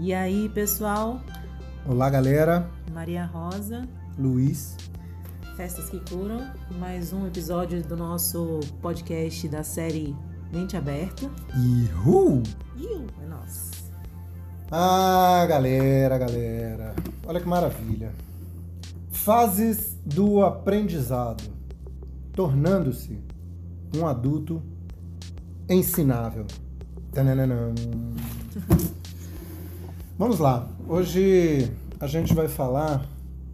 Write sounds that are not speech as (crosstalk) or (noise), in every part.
E aí, pessoal? Olá, galera. Maria Rosa. Luiz. Festas que Curam. Mais um episódio do nosso podcast da série Mente Aberta. Ihu! Iu, é nosso. Ah, galera, galera. Olha que maravilha. Fases do aprendizado. Tornando-se um adulto ensinável. Tananana. (laughs) Vamos lá. Hoje a gente vai falar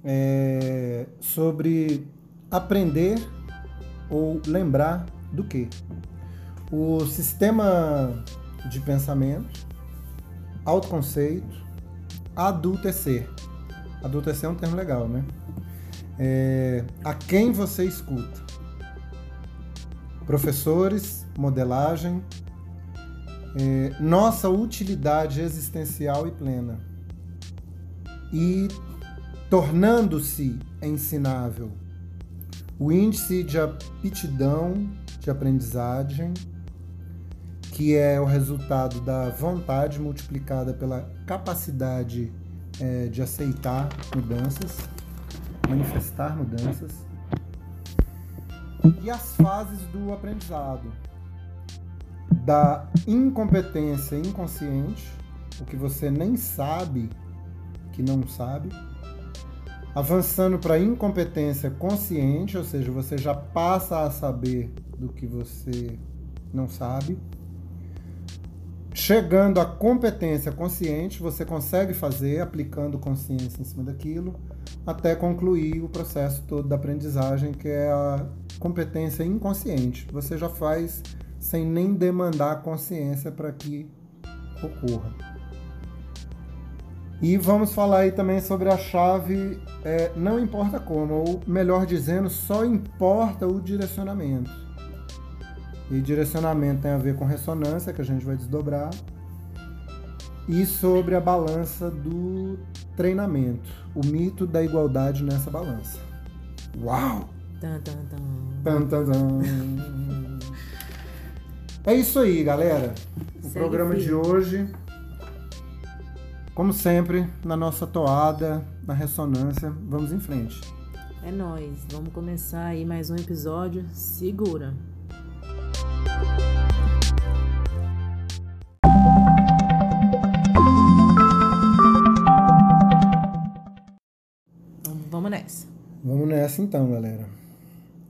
é, sobre aprender ou lembrar do que? O sistema de pensamento, autoconceito, adultecer. Adultecer é um termo legal, né? É, a quem você escuta? Professores, modelagem, é, nossa utilidade existencial e plena. E tornando-se ensinável. O índice de aptidão de aprendizagem, que é o resultado da vontade multiplicada pela capacidade é, de aceitar mudanças, manifestar mudanças, e as fases do aprendizado da incompetência inconsciente, o que você nem sabe que não sabe, avançando para a incompetência consciente, ou seja, você já passa a saber do que você não sabe. Chegando à competência consciente, você consegue fazer aplicando consciência em cima daquilo, até concluir o processo todo da aprendizagem, que é a competência inconsciente. Você já faz sem nem demandar consciência para que ocorra. E vamos falar aí também sobre a chave é, não importa como, ou melhor dizendo, só importa o direcionamento. E direcionamento tem a ver com ressonância, que a gente vai desdobrar, e sobre a balança do treinamento, o mito da igualdade nessa balança. Uau! Tan, tan, tan. Tan, tan, tan. É isso aí, galera. O Segue programa de hoje, como sempre, na nossa toada, na ressonância, vamos em frente. É nóis. Vamos começar aí mais um episódio. Segura. Vamos- Vamos nessa. Vamos nessa então, galera.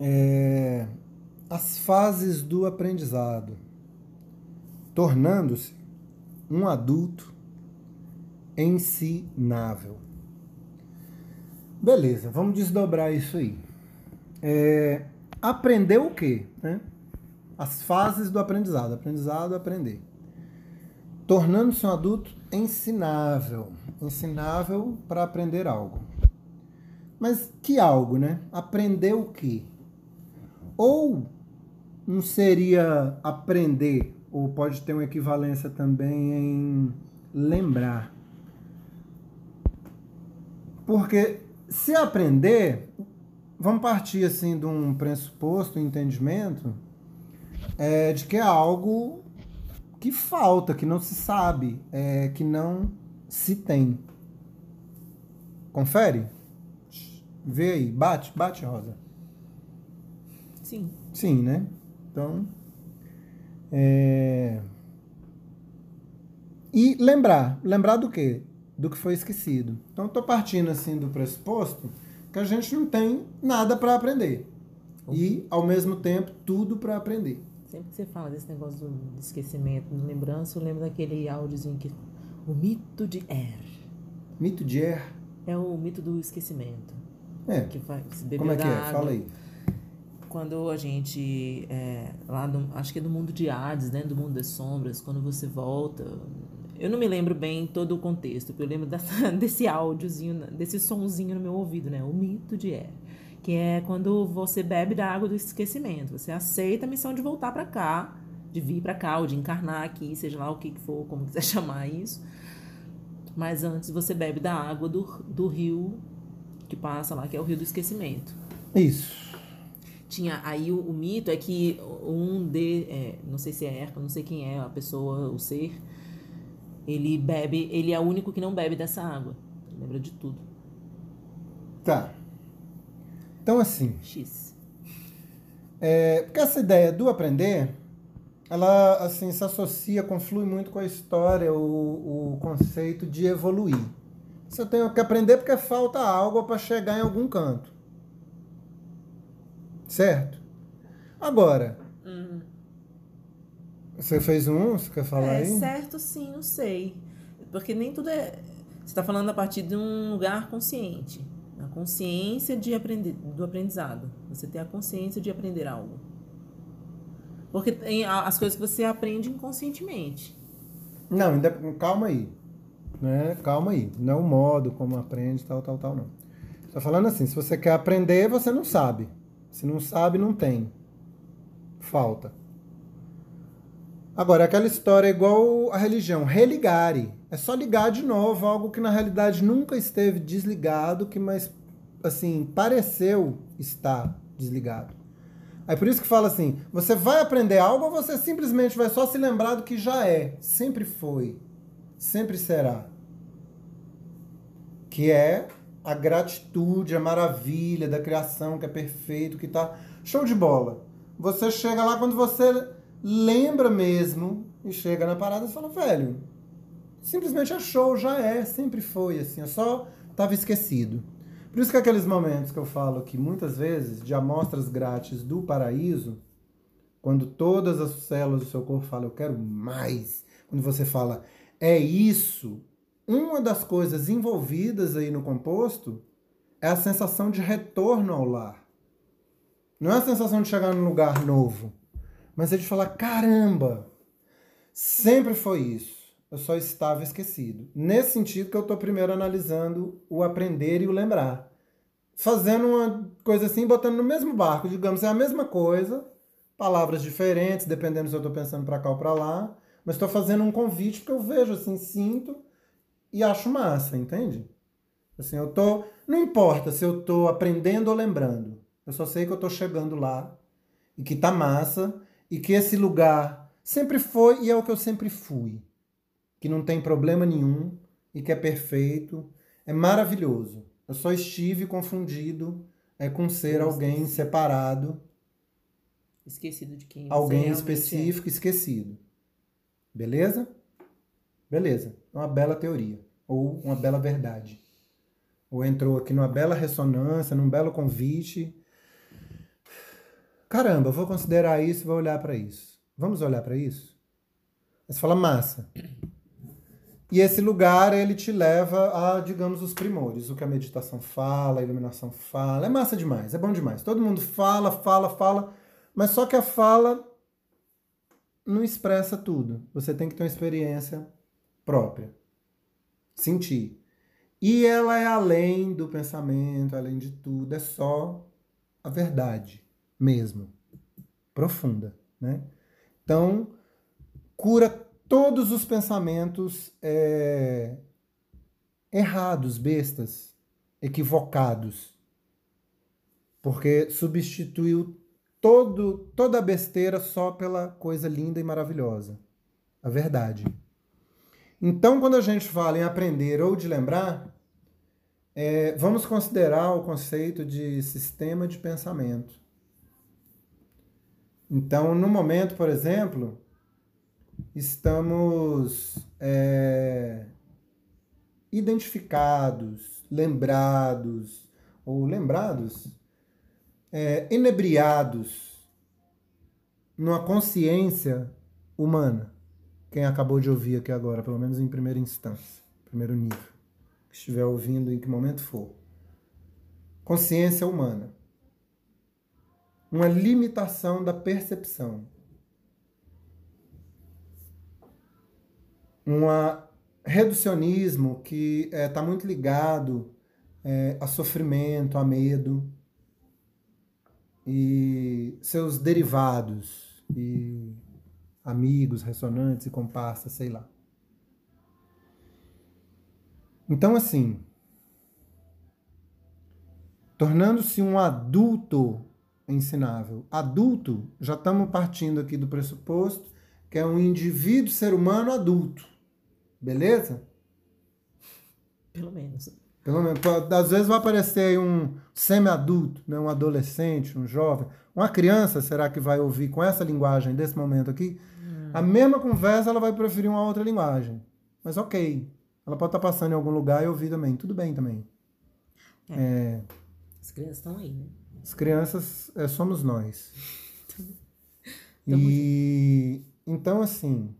É, As fases do aprendizado. Tornando-se um adulto ensinável. Beleza, vamos desdobrar isso aí. É, aprender o quê? né? As fases do aprendizado. Aprendizado, aprender. Tornando-se um adulto ensinável. Ensinável para aprender algo. Mas que algo, né? Aprender o quê? Ou não seria aprender, ou pode ter uma equivalência também em lembrar. Porque se aprender, vamos partir assim de um pressuposto, um entendimento, é, de que é algo que falta, que não se sabe, é, que não se tem. Confere? Vê aí, bate, bate, Rosa. Sim. Sim, né? Então. É... E lembrar. Lembrar do quê? Do que foi esquecido. Então, estou partindo assim do pressuposto que a gente não tem nada para aprender. E, ao mesmo tempo, tudo para aprender. Sempre que você fala desse negócio do esquecimento, de lembrança, eu lembro daquele áudiozinho que. O mito de Er. Mito de Er. É o mito do esquecimento. É. Que faz beber Como é que é? Fala aí. Quando a gente. é, lá acho que é do mundo de Hades, né? Do mundo das sombras, quando você volta. Eu não me lembro bem todo o contexto, porque eu lembro (laughs) desse áudiozinho, desse sonzinho no meu ouvido, né? O mito de Er. Que é quando você bebe da água do esquecimento. Você aceita a missão de voltar pra cá, de vir pra cá, ou de encarnar aqui, seja lá o que for, como (laughs) quiser chamar isso. Mas antes você bebe da água do, do rio que passa lá, que é o rio do esquecimento. Isso. Tinha aí o, o mito é que um de, é, não sei se é Herpa, não sei quem é a pessoa, o ser, Ele bebe, ele é o único que não bebe dessa água. Lembra de tudo. Tá. Então, assim. X. É, porque essa ideia do aprender, ela assim se associa, conflui muito com a história, o, o conceito de evoluir. Se eu tenho que aprender porque falta algo para chegar em algum canto. Certo? Agora, Uhum. você fez um, você quer falar É aí? certo, sim, não sei. Porque nem tudo é. Você está falando a partir de um lugar consciente. A consciência de aprender, do aprendizado. Você ter a consciência de aprender algo. Porque tem as coisas que você aprende inconscientemente. Não, ainda, calma aí. Né? Calma aí. Não é o modo como aprende, tal, tal, tal, não. Tá falando assim, se você quer aprender, você não sabe. Se não sabe, não tem. Falta. Agora, aquela história é igual a religião, religare. É só ligar de novo algo que na realidade nunca esteve desligado, que mas assim, pareceu estar desligado. Aí por isso que fala assim, você vai aprender algo ou você simplesmente vai só se lembrar do que já é, sempre foi, sempre será. Que é a gratitude, a maravilha da criação, que é perfeito, que tá show de bola. Você chega lá quando você lembra mesmo e chega na parada e fala, velho, simplesmente é show, já é, sempre foi assim, eu só tava esquecido. Por isso que aqueles momentos que eu falo que muitas vezes, de amostras grátis do paraíso, quando todas as células do seu corpo falam, eu quero mais, quando você fala, é isso, uma das coisas envolvidas aí no composto é a sensação de retorno ao lar. Não é a sensação de chegar num lugar novo, mas é de falar, caramba, sempre foi isso. Eu só estava esquecido. Nesse sentido que eu estou primeiro analisando o aprender e o lembrar. Fazendo uma coisa assim, botando no mesmo barco, digamos, é a mesma coisa, palavras diferentes, dependendo se eu estou pensando para cá ou para lá, mas estou fazendo um convite porque eu vejo assim, sinto e acho massa, entende? Assim, eu tô, não importa se eu estou aprendendo ou lembrando. Eu só sei que eu estou chegando lá e que tá massa e que esse lugar sempre foi e é o que eu sempre fui que não tem problema nenhum e que é perfeito, é maravilhoso. Eu só estive confundido é, com ser alguém separado, Esquecido de quem alguém realmente específico, esquecido. Beleza? Beleza. É uma bela teoria. Ou uma bela verdade. Ou entrou aqui numa bela ressonância, num belo convite. Caramba, vou considerar isso vou olhar para isso. Vamos olhar para isso? Você fala massa. E esse lugar, ele te leva a, digamos, os primores. O que a meditação fala, a iluminação fala. É massa demais, é bom demais. Todo mundo fala, fala, fala. Mas só que a fala não expressa tudo. Você tem que ter uma experiência própria. Sentir. E ela é além do pensamento, além de tudo. É só a verdade mesmo. Profunda, né? Então, cura todos os pensamentos é, errados, bestas, equivocados. Porque substituiu todo, toda a besteira só pela coisa linda e maravilhosa. A verdade. Então, quando a gente fala em aprender ou de lembrar, é, vamos considerar o conceito de sistema de pensamento. Então, no momento, por exemplo, estamos é, identificados, lembrados, ou lembrados, é, enebriados numa consciência humana. Quem acabou de ouvir aqui agora, pelo menos em primeira instância, primeiro nível, que estiver ouvindo em que momento for. Consciência humana. Uma limitação da percepção. um reducionismo que está muito ligado é, a sofrimento, a medo e seus derivados e amigos, ressonantes e comparsas, sei lá. Então, assim, tornando-se um adulto ensinável. Adulto, já estamos partindo aqui do pressuposto que é um indivíduo, ser humano adulto Beleza? Pelo menos. Pelo menos. Às vezes vai aparecer aí um semi-adulto, né? um adolescente, um jovem. Uma criança, será que vai ouvir com essa linguagem desse momento aqui? A mesma conversa, ela vai preferir uma outra linguagem. Mas ok. Ela pode estar passando em algum lugar e ouvir também. Tudo bem também. É. É... As crianças estão aí, né? As crianças é, somos nós. (laughs) e então, assim,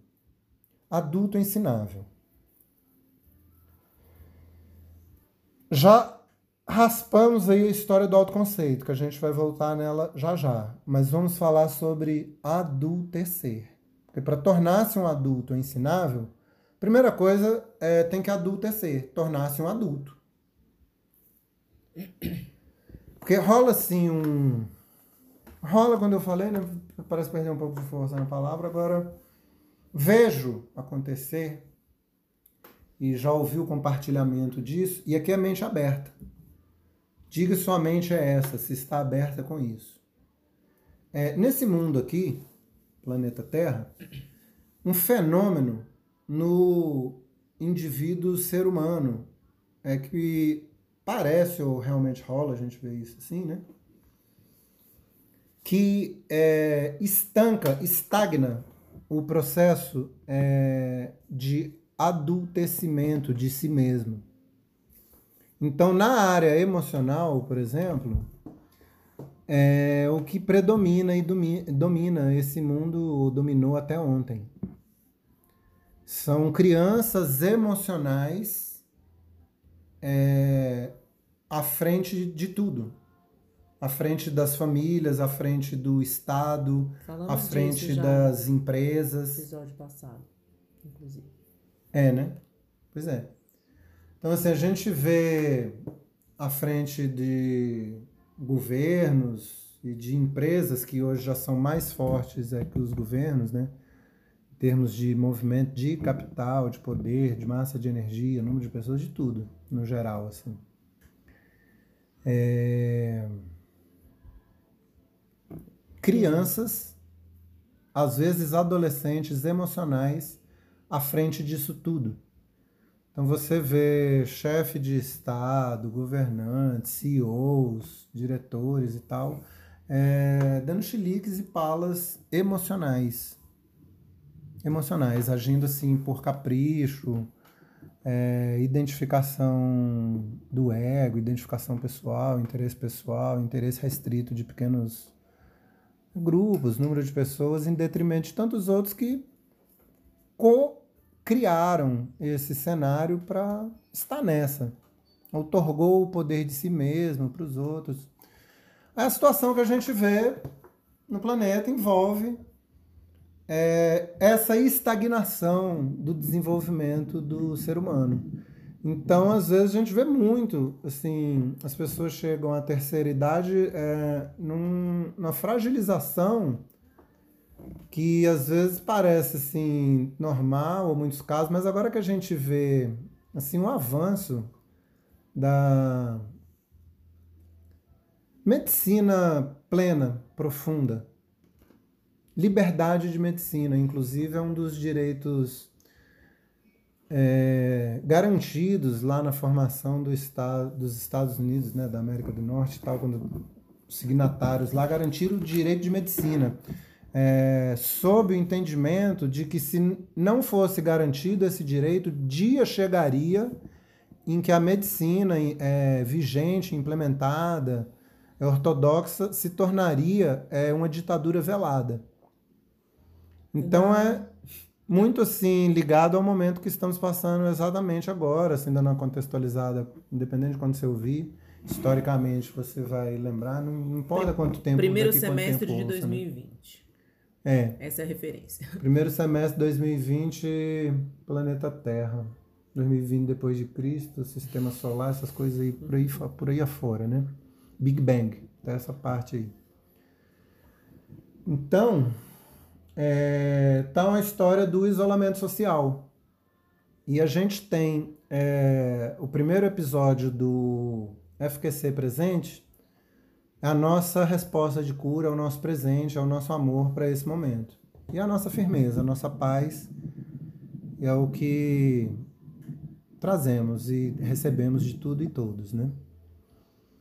adulto ensinável. Já raspamos aí a história do autoconceito, que a gente vai voltar nela já já. Mas vamos falar sobre adultecer. Porque para tornar-se um adulto ensinável, primeira coisa é tem que adultecer, tornar-se um adulto. Porque rola assim um. Rola quando eu falei, né? Parece perder um pouco de força na palavra, agora vejo acontecer e já ouvi o compartilhamento disso, e aqui é mente aberta. Diga sua mente é essa, se está aberta com isso. É, nesse mundo aqui, planeta Terra, um fenômeno no indivíduo ser humano é que parece ou realmente rola, a gente vê isso assim, né? Que é, estanca, estagna o processo é, de adultecimento de si mesmo. Então, na área emocional, por exemplo, é o que predomina e domina esse mundo, dominou até ontem. São crianças emocionais é, à frente de tudo. À frente das famílias, à frente do Estado, Falamos à frente das empresas. episódio passado, inclusive. É, né? Pois é. Então, assim, a gente vê à frente de governos e de empresas que hoje já são mais fortes é, que os governos, né? Em termos de movimento de capital, de poder, de massa de energia, número de pessoas, de tudo, no geral, assim. É... Crianças, às vezes adolescentes emocionais, à frente disso tudo. Então você vê chefe de Estado, governantes, CEOs, diretores e tal, é, dando chiliques e palas emocionais. Emocionais, agindo assim por capricho, é, identificação do ego, identificação pessoal, interesse pessoal, interesse restrito de pequenos grupos, número de pessoas, em detrimento de tantos outros que co criaram esse cenário para estar nessa. Otorgou o poder de si mesmo para os outros. A situação que a gente vê no planeta envolve é, essa estagnação do desenvolvimento do ser humano. Então, às vezes, a gente vê muito, assim, as pessoas chegam à terceira idade é, num, numa fragilização que às vezes parece assim normal ou muitos casos, mas agora que a gente vê assim um avanço da medicina plena, profunda, liberdade de medicina, inclusive é um dos direitos é, garantidos lá na formação do estado, dos Estados Unidos, né, da América do Norte, tal, quando os signatários lá garantiram o direito de medicina é, sob o entendimento de que se não fosse garantido esse direito, dia chegaria em que a medicina é, vigente, implementada, ortodoxa, se tornaria é, uma ditadura velada. Então é muito assim ligado ao momento que estamos passando exatamente agora, assim, dando uma contextualizada, independente de quando você ouvir, historicamente você vai lembrar, não importa quanto tempo. Primeiro semestre tempo, de 2020. É. Essa é a referência. (laughs) Primeiro semestre de 2020, planeta Terra. 2020 depois de Cristo, sistema solar, essas coisas aí por aí, por aí afora, né? Big Bang, essa parte aí. Então, é, tá uma história do isolamento social. E a gente tem é, o primeiro episódio do FQC Presente, a nossa resposta de cura, é o nosso presente, é o nosso amor para esse momento. E a nossa firmeza, a nossa paz, é o que trazemos e recebemos de tudo e todos, né?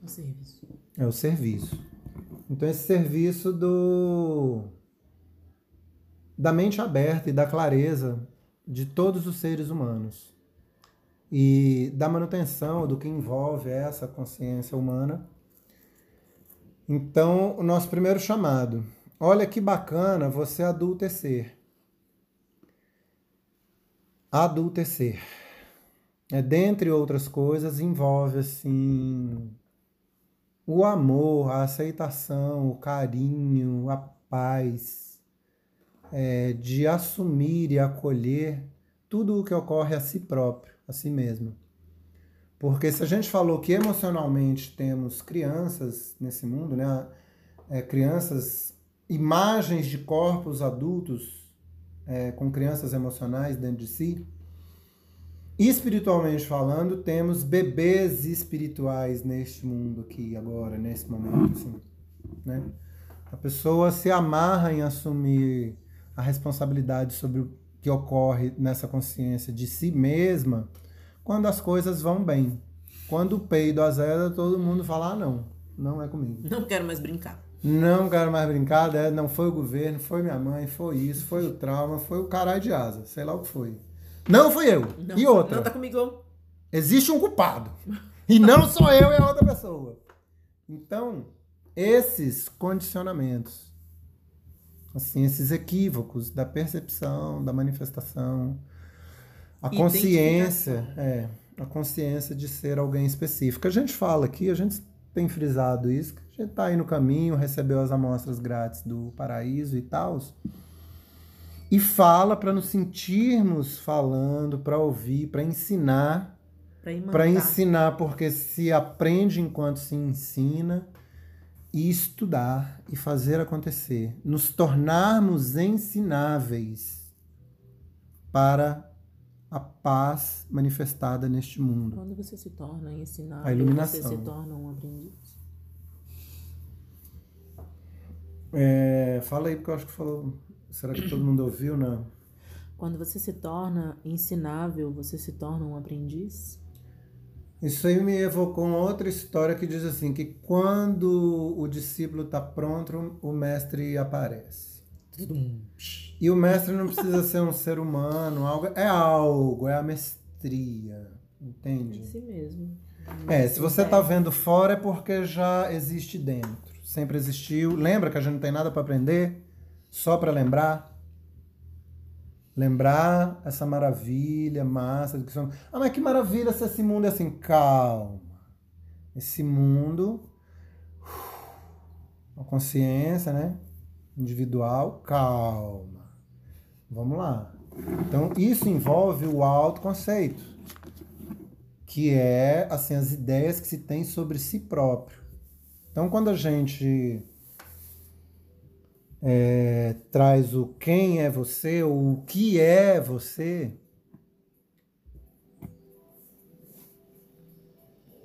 O serviço. É o serviço. Então esse serviço do da mente aberta e da clareza de todos os seres humanos e da manutenção do que envolve essa consciência humana. Então, o nosso primeiro chamado. Olha que bacana você adultecer. Adultecer. É, dentre outras coisas, envolve assim o amor, a aceitação, o carinho, a paz, é, de assumir e acolher tudo o que ocorre a si próprio, a si mesmo. Porque se a gente falou que emocionalmente temos crianças nesse mundo, né? É, crianças, imagens de corpos adultos é, com crianças emocionais dentro de si, espiritualmente falando, temos bebês espirituais neste mundo aqui agora, nesse momento, assim, né? A pessoa se amarra em assumir a responsabilidade sobre o que ocorre nessa consciência de si mesma quando as coisas vão bem. Quando o peido azeda, todo mundo fala: ah, não, não é comigo. Não quero mais brincar. Não quero mais brincar, é, não foi o governo, foi minha mãe, foi isso, foi o trauma, foi o caralho de asa, sei lá o que foi. Não fui eu. Não, e outra? Não tá comigo. Existe um culpado. E não sou eu, é outra pessoa. Então, esses condicionamentos, assim, esses equívocos da percepção, da manifestação, a consciência, é, a consciência de ser alguém específico. A gente fala aqui, a gente tem frisado isso, que a gente está aí no caminho, recebeu as amostras grátis do paraíso e tal e fala para nos sentirmos falando, para ouvir, para ensinar. Para ensinar, porque se aprende enquanto se ensina, e estudar e fazer acontecer. Nos tornarmos ensináveis para a paz manifestada neste mundo. Quando você se torna ensinável, a iluminação. você se torna um aprendiz. É, fala aí, porque eu acho que falou Será que todo mundo ouviu, não? Quando você se torna ensinável, você se torna um aprendiz? Isso aí me evocou uma outra história que diz assim, que quando o discípulo está pronto, o mestre aparece. E o mestre não precisa ser um ser humano, algo, é algo, é a mestria, entende? É si mesmo. É, se você está vendo fora é porque já existe dentro. Sempre existiu. Lembra que a gente não tem nada para aprender? Só para lembrar? Lembrar essa maravilha, massa que somos. Ah, mas que maravilha se esse mundo é assim. Calma. Esse mundo, a consciência, né? Individual, calma. Vamos lá. Então, isso envolve o autoconceito, que é assim as ideias que se tem sobre si próprio. Então, quando a gente é, traz o quem é você ou o que é você,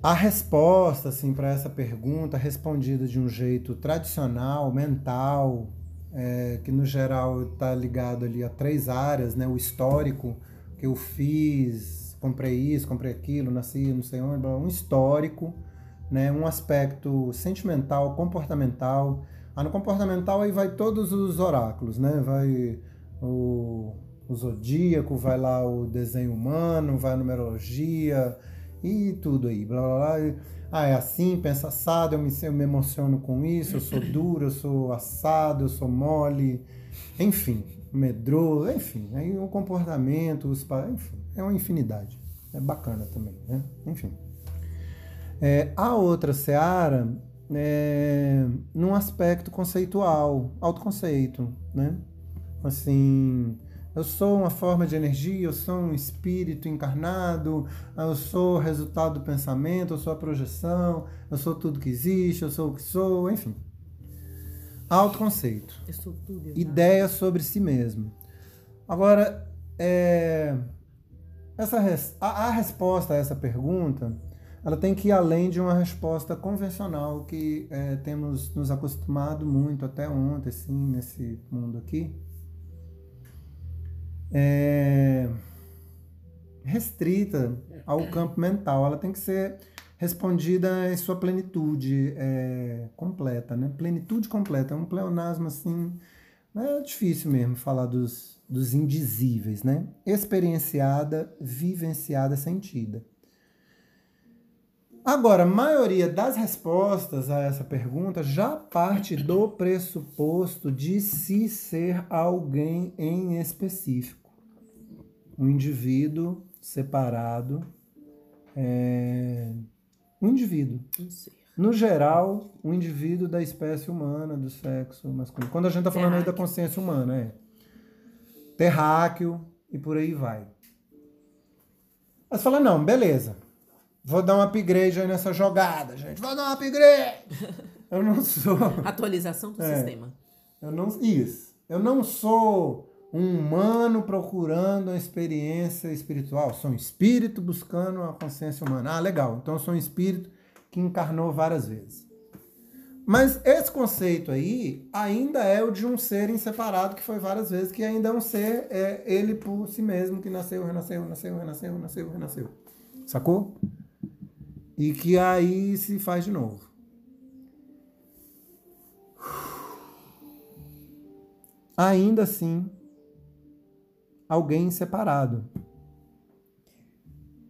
a resposta assim para essa pergunta respondida de um jeito tradicional, mental, é, que no geral está ligado ali a três áreas, né? O histórico que eu fiz, comprei isso, comprei aquilo, nasci, não sei onde, um histórico, né? Um aspecto sentimental, comportamental ah, no comportamental aí vai todos os oráculos, né? Vai o, o zodíaco, vai lá o desenho humano, vai a numerologia e tudo aí, blá blá blá. Ah, é assim, pensa assado, eu me, eu me emociono com isso, eu sou duro, eu sou assado, eu sou mole, enfim, medroso, enfim, aí o comportamento, os, enfim, é uma infinidade. É bacana também, né? Enfim. É, a outra seara é, num aspecto conceitual, autoconceito, né? Assim, eu sou uma forma de energia, eu sou um espírito encarnado, eu sou o resultado do pensamento, eu sou a projeção, eu sou tudo que existe, eu sou o que sou, enfim. Autoconceito. Eu sou tudo. Ideia sobre si mesmo. Agora, é, essa, a, a resposta a essa pergunta ela tem que ir além de uma resposta convencional que é, temos nos acostumado muito até ontem, assim, nesse mundo aqui. É... restrita ao campo mental. Ela tem que ser respondida em sua plenitude é, completa, né? Plenitude completa. É um pleonasmo assim. É difícil mesmo falar dos, dos indizíveis, né? Experienciada, vivenciada, sentida. Agora, a maioria das respostas a essa pergunta já parte do pressuposto de se ser alguém em específico. Um indivíduo separado. É... Um indivíduo. No geral, um indivíduo da espécie humana, do sexo masculino. Quando a gente está falando aí da consciência humana, é. Terráqueo e por aí vai. Mas fala, não, beleza. Vou dar um upgrade aí nessa jogada, gente. Vou dar um upgrade! (laughs) Eu não sou. Atualização do É. sistema. Eu não. Isso. Eu não sou um humano procurando uma experiência espiritual. Sou um espírito buscando a consciência humana. Ah, legal. Então eu sou um espírito que encarnou várias vezes. Mas esse conceito aí ainda é o de um ser inseparado que foi várias vezes, que ainda é um ser, é ele por si mesmo, que nasceu, renasceu, renasceu, renasceu, renasceu, renasceu. Sacou? E que aí se faz de novo. Ainda assim, alguém separado.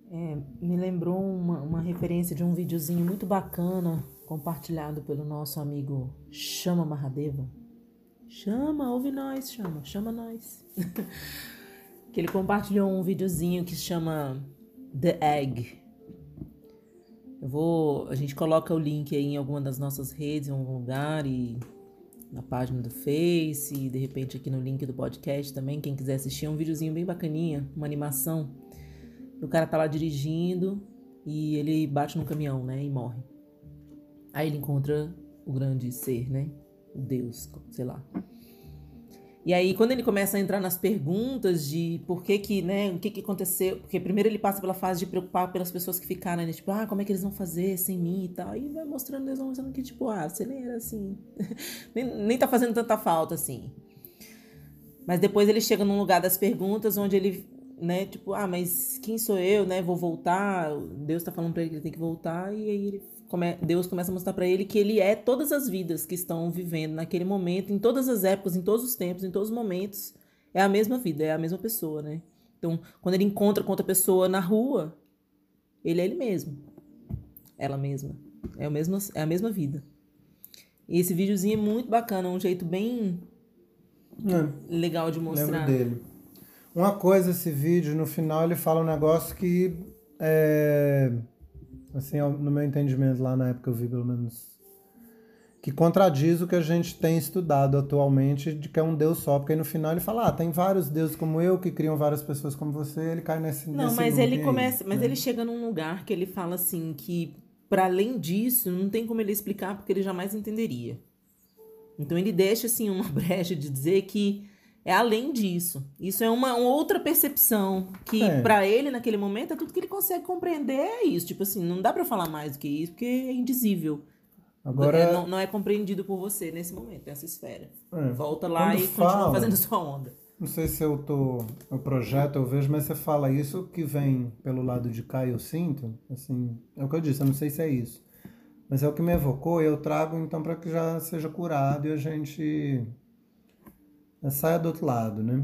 É, me lembrou uma, uma referência de um videozinho muito bacana compartilhado pelo nosso amigo Chama Mahadeva. Chama, ouve nós, chama, chama nós. (laughs) que ele compartilhou um videozinho que chama The Egg. Eu vou, a gente coloca o link aí em alguma das nossas redes, em algum lugar e na página do Face, e de repente aqui no link do podcast também, quem quiser assistir, é um videozinho bem bacaninha, uma animação. O cara tá lá dirigindo e ele bate no caminhão, né, e morre. Aí ele encontra o grande ser, né, o Deus, sei lá. E aí, quando ele começa a entrar nas perguntas de por que que, né, o que que aconteceu, porque primeiro ele passa pela fase de preocupar pelas pessoas que ficaram, né, tipo, ah, como é que eles vão fazer sem mim e tal, e vai mostrando, eles vão mostrando que, tipo, ah, você nem era assim, (laughs) nem, nem tá fazendo tanta falta assim. Mas depois ele chega num lugar das perguntas onde ele, né, tipo, ah, mas quem sou eu, né, vou voltar, Deus tá falando pra ele que ele tem que voltar, e aí ele Deus começa a mostrar pra ele que ele é todas as vidas que estão vivendo naquele momento, em todas as épocas, em todos os tempos, em todos os momentos. É a mesma vida, é a mesma pessoa, né? Então, quando ele encontra com outra pessoa na rua, ele é ele mesmo. Ela mesma. É, o mesmo, é a mesma vida. E esse videozinho é muito bacana, é um jeito bem É. legal de Lembro mostrar. dele. Uma coisa, esse vídeo, no final ele fala um negócio que, é, assim, no meu entendimento, lá na época eu vi pelo menos, que contradiz o que a gente tem estudado atualmente, de que é um Deus só, porque aí no final ele fala, ah, tem vários deuses como eu, que criam várias pessoas como você, ele cai nesse Não, nesse mas ele aí, começa, mas né? ele chega num lugar que ele fala assim que para além disso, não tem como ele explicar porque ele jamais entenderia. Então ele deixa assim uma (laughs) brecha de dizer que é além disso. Isso é uma, uma outra percepção que É. pra ele naquele momento é tudo que ele consegue compreender é isso, tipo assim, não dá pra falar mais do que isso porque é indizível. Agora, É, não, não é compreendido por você nesse momento, nessa esfera. É. Volta lá Quando e continua fala- fazendo sua onda. não sei se eu tô no projeto, eu vejo, mas você fala isso que vem pelo lado de cá e eu sinto, assim, é o que eu disse, eu não sei se é isso. Mas é o que me evocou e eu trago então para que já seja curado e a gente saia do outro lado, né?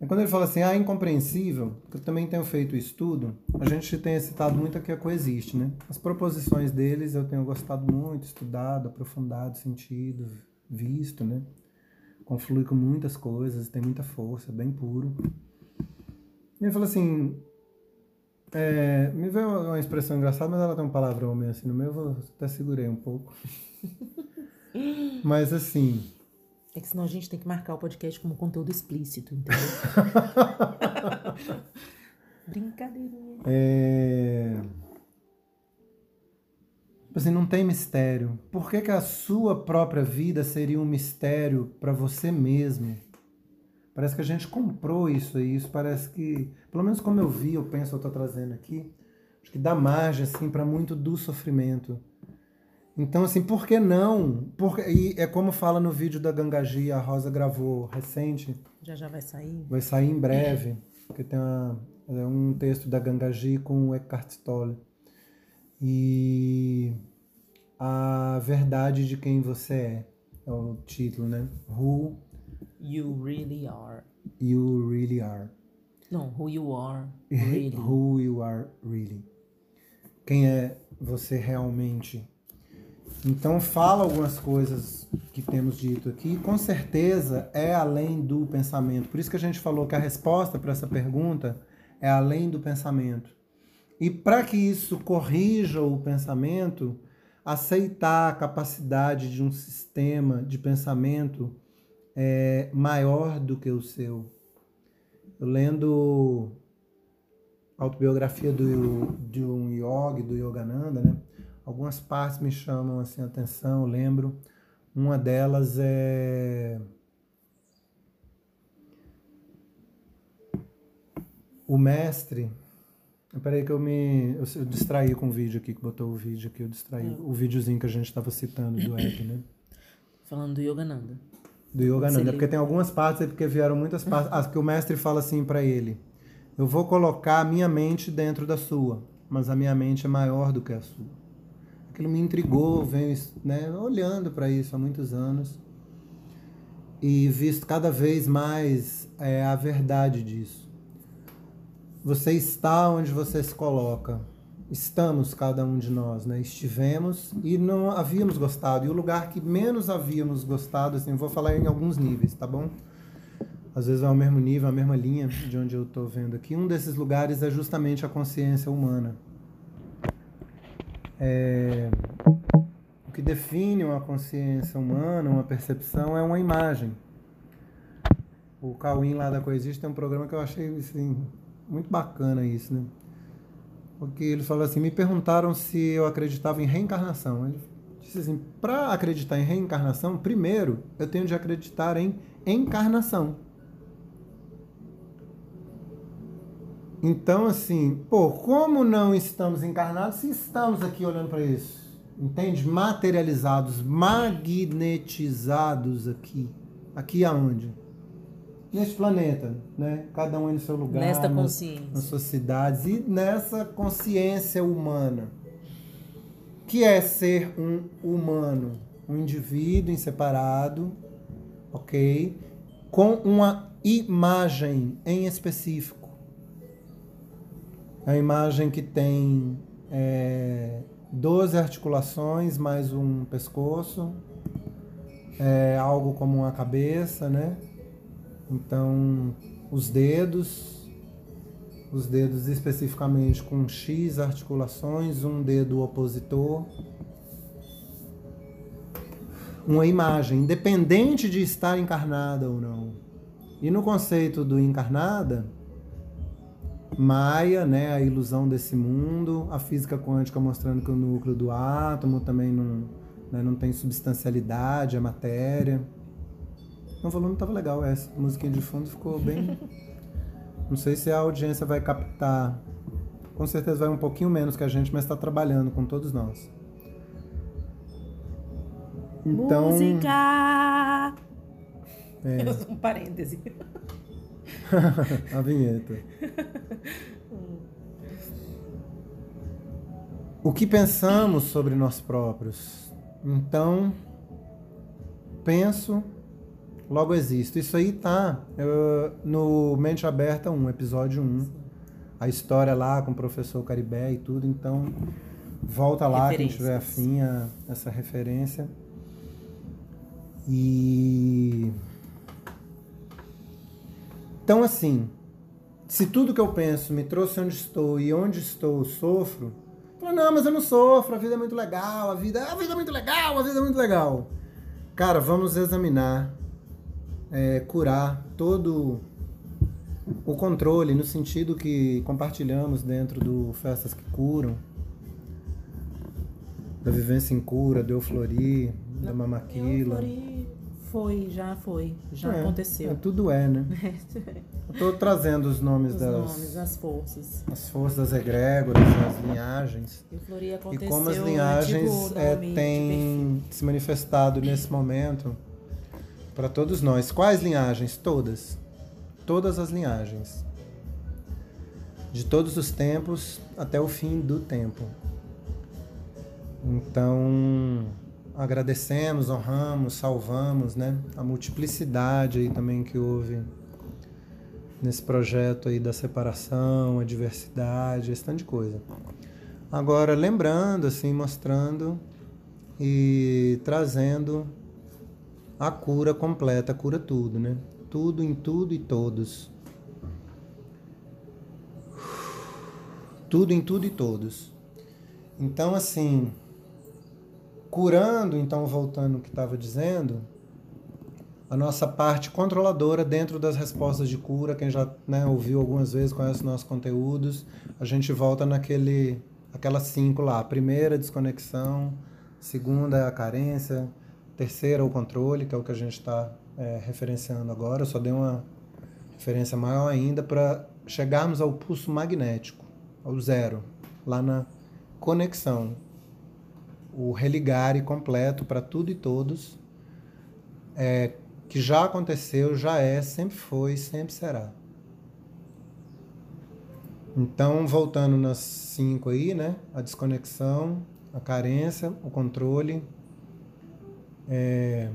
É quando ele fala assim, ah, incompreensível, que eu também tenho feito estudo, a gente tem citado muito aqui a coexiste, né? As proposições deles eu tenho gostado muito, estudado, aprofundado, sentido, visto, né? Conflui com muitas coisas, tem muita força, é bem puro. E ele fala assim, é, me veio uma expressão engraçada, mas ela tem um palavrão meio assim no meu, eu até segurei um pouco. (laughs) mas assim, É que senão a gente tem que marcar o podcast como conteúdo explícito, entendeu? (laughs) Brincadeirinha. É... Tipo assim, não tem mistério. Por que, que a sua própria vida seria um mistério para você mesmo? Parece que a gente comprou isso aí. Isso parece que, pelo menos como eu vi, eu penso, eu tô trazendo aqui, acho que dá margem assim para muito do sofrimento. Então, assim, por que não? Porque, e é como fala no vídeo da Gangaji, a Rosa gravou recente. Já já vai sair? Vai sair em breve, porque tem uma, é um texto da Gangaji com o Eckhart Tolle. E a verdade de quem você é, é o título, né? Who You really are. you really are. Não, who you are (laughs) really. Who you are really. Quem é você realmente. Então fala algumas coisas que temos dito aqui, com certeza é além do pensamento. Por isso que a gente falou que a resposta para essa pergunta é além do pensamento. E para que isso corrija o pensamento, aceitar a capacidade de um sistema de pensamento é, maior do que o seu. Eu lendo a autobiografia do, de um yogi, do Yogananda, né? Algumas partes me chamam assim, a atenção, eu lembro. Uma delas é o mestre. Peraí que eu me. Eu, eu distraí com o vídeo aqui, que botou o vídeo aqui, eu distraí. É. O videozinho que a gente estava citando do app, né? Falando do Yogananda. Do Yogananda. É porque tem algumas partes, é porque vieram muitas partes. Ah, que o mestre fala assim para ele: Eu vou colocar a minha mente dentro da sua, mas a minha mente é maior do que a sua. Aquilo me intrigou, venho né, olhando para isso há muitos anos e visto cada vez mais é, a verdade disso. Você está onde você se coloca estamos cada um de nós, né? Estivemos e não havíamos gostado. E o lugar que menos havíamos gostado, assim, vou falar em alguns níveis, tá bom? Às vezes é o mesmo nível, a mesma linha de onde eu estou vendo aqui. Um desses lugares é justamente a consciência humana. É... O que define uma consciência humana, uma percepção, é uma imagem. O Cauim lá da Coexiste tem um programa que eu achei assim, muito bacana isso, né? porque ele falou assim: me perguntaram se eu acreditava em reencarnação. Ele disse assim: para acreditar em reencarnação, primeiro eu tenho de acreditar em encarnação. Então, assim, pô, como não estamos encarnados se estamos aqui olhando para isso? Entende? Materializados, magnetizados aqui. Aqui aonde? neste planeta, né? Cada um em seu lugar, nesta consciência, nas, nas suas cidades e nessa consciência humana, que é ser um humano, um indivíduo em separado, ok, com uma imagem em específico, a imagem que tem é, 12 articulações mais um pescoço, é algo como uma cabeça, né? Então, os dedos, os dedos especificamente com X articulações, um dedo opositor, uma imagem, independente de estar encarnada ou não. E no conceito do encarnada, Maia, né, a ilusão desse mundo, a física quântica mostrando que o núcleo do átomo também não, né, não tem substancialidade, é matéria. O volume tava legal, essa musiquinha de fundo ficou bem. (laughs) Não sei se a audiência vai captar. Com certeza vai um pouquinho menos que a gente, mas está trabalhando com todos nós. Então. Música! É. (laughs) Um parêntese. (laughs) a vinheta. o que pensamos sobre nós próprios? Então, penso logo existo. Isso aí tá eu, no Mente Aberta 1, episódio 1. A história lá com o professor Caribé e tudo. Então, volta lá quem tiver afim a essa referência. E. Então, assim, se tudo que eu penso me trouxe onde estou e onde estou sofro, falo, não, mas eu não sofro, a vida é muito legal, a vida, a vida é muito legal, a vida é muito legal. Cara, vamos examinar é, curar todo o controle, no sentido que compartilhamos dentro do Festas que Curam, da Vivência em Cura, do Euflori, da Mamaquila. Foi, já foi, já É, aconteceu. é, tudo é, né? (laughs) Tô trazendo os nomes Os das nomes, as forças. as forças das egrégoras, as linhagens. E o Flori E aconteceu como as o linhagens antigo é, têm se manifestado nesse momento para todos nós. Quais linhagens? Todas. Todas as linhagens. De todos os tempos até o fim do tempo. Então, agradecemos, honramos, salvamos, né? A multiplicidade aí também que houve nesse projeto aí da separação, a diversidade, esse tanto de coisa. Agora, lembrando, assim, mostrando e trazendo a cura completa, cura tudo, né? Tudo em tudo e todos. Tudo em tudo e todos. Então, assim, curando, então, voltando ao que estava dizendo, a nossa parte controladora dentro das respostas de cura, quem já né, ouviu algumas vezes, conhece nossos conteúdos, a gente volta naquele, aquelas cinco lá. A primeira, desconexão, segunda é a carência, terceira, o controle, que é o que a gente está é, referenciando agora. Eu só dei uma referência maior ainda para chegarmos ao pulso magnético, ao zero, lá na conexão, o religare completo para tudo e todos, é, que já aconteceu, já é, sempre foi, sempre será. Então, voltando nas cinco aí, né? A desconexão, a carência, o controle. É,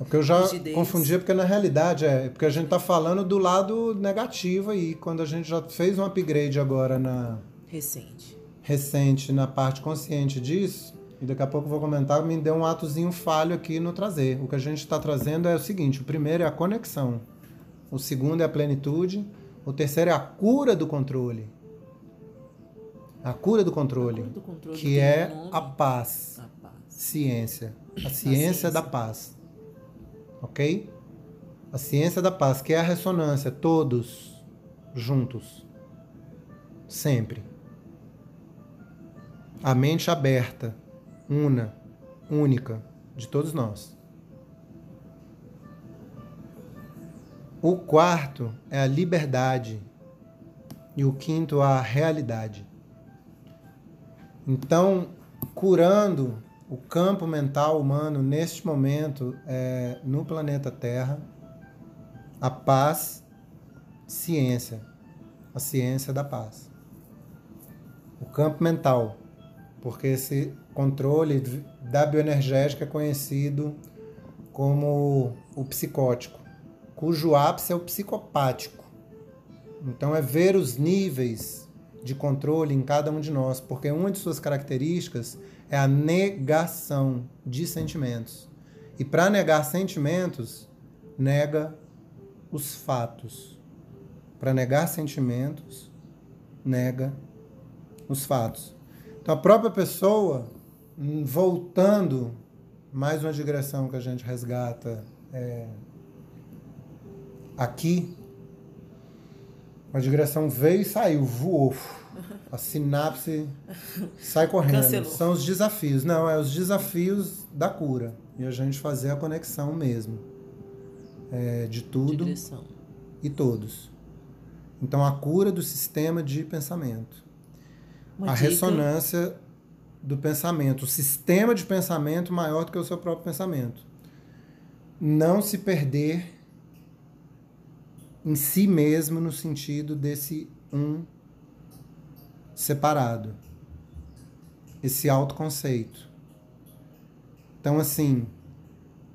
é porque eu já Rigidez. confundia, porque na realidade é porque a gente está falando do lado negativo aí, quando a gente já fez um upgrade agora na Recente. Recente na parte consciente disso, e daqui a pouco eu vou comentar, me deu um atozinho falho aqui no trazer. O que a gente está trazendo é o seguinte: o primeiro é a conexão, o segundo é a plenitude, o terceiro é a cura do controle. A cura do controle, A cura do controle que é a paz, A paz. ciência. A ciência ciência. da paz. Ok? A ciência da paz, que é a ressonância, todos juntos. Sempre. A mente aberta, una, única, de todos nós. O quarto é a liberdade. E o quinto, a realidade. Então, curando o campo mental humano neste momento é, no planeta Terra, a paz, ciência, a ciência da paz. O campo mental, porque esse controle da bioenergética é conhecido como o psicótico, cujo ápice é o psicopático. Então é ver os níveis de controle em cada um de nós, porque uma de suas características é a negação de sentimentos. E para negar sentimentos, nega os fatos. Para negar sentimentos, nega os fatos. Então a própria pessoa, hum, voltando, mais uma digressão que a gente resgata é, aqui, a digressão veio e saiu, voou. A sinapse sai correndo. Cancelou. São os desafios. Não, é os desafios da cura. E a gente fazer a conexão mesmo. É, de tudo Direção. e todos. Então, a cura do sistema de pensamento. Uma a dica- ressonância do pensamento. O sistema de pensamento maior do que o seu próprio pensamento. Não se perder em si mesmo no sentido desse um separado. Esse autoconceito. Então, assim,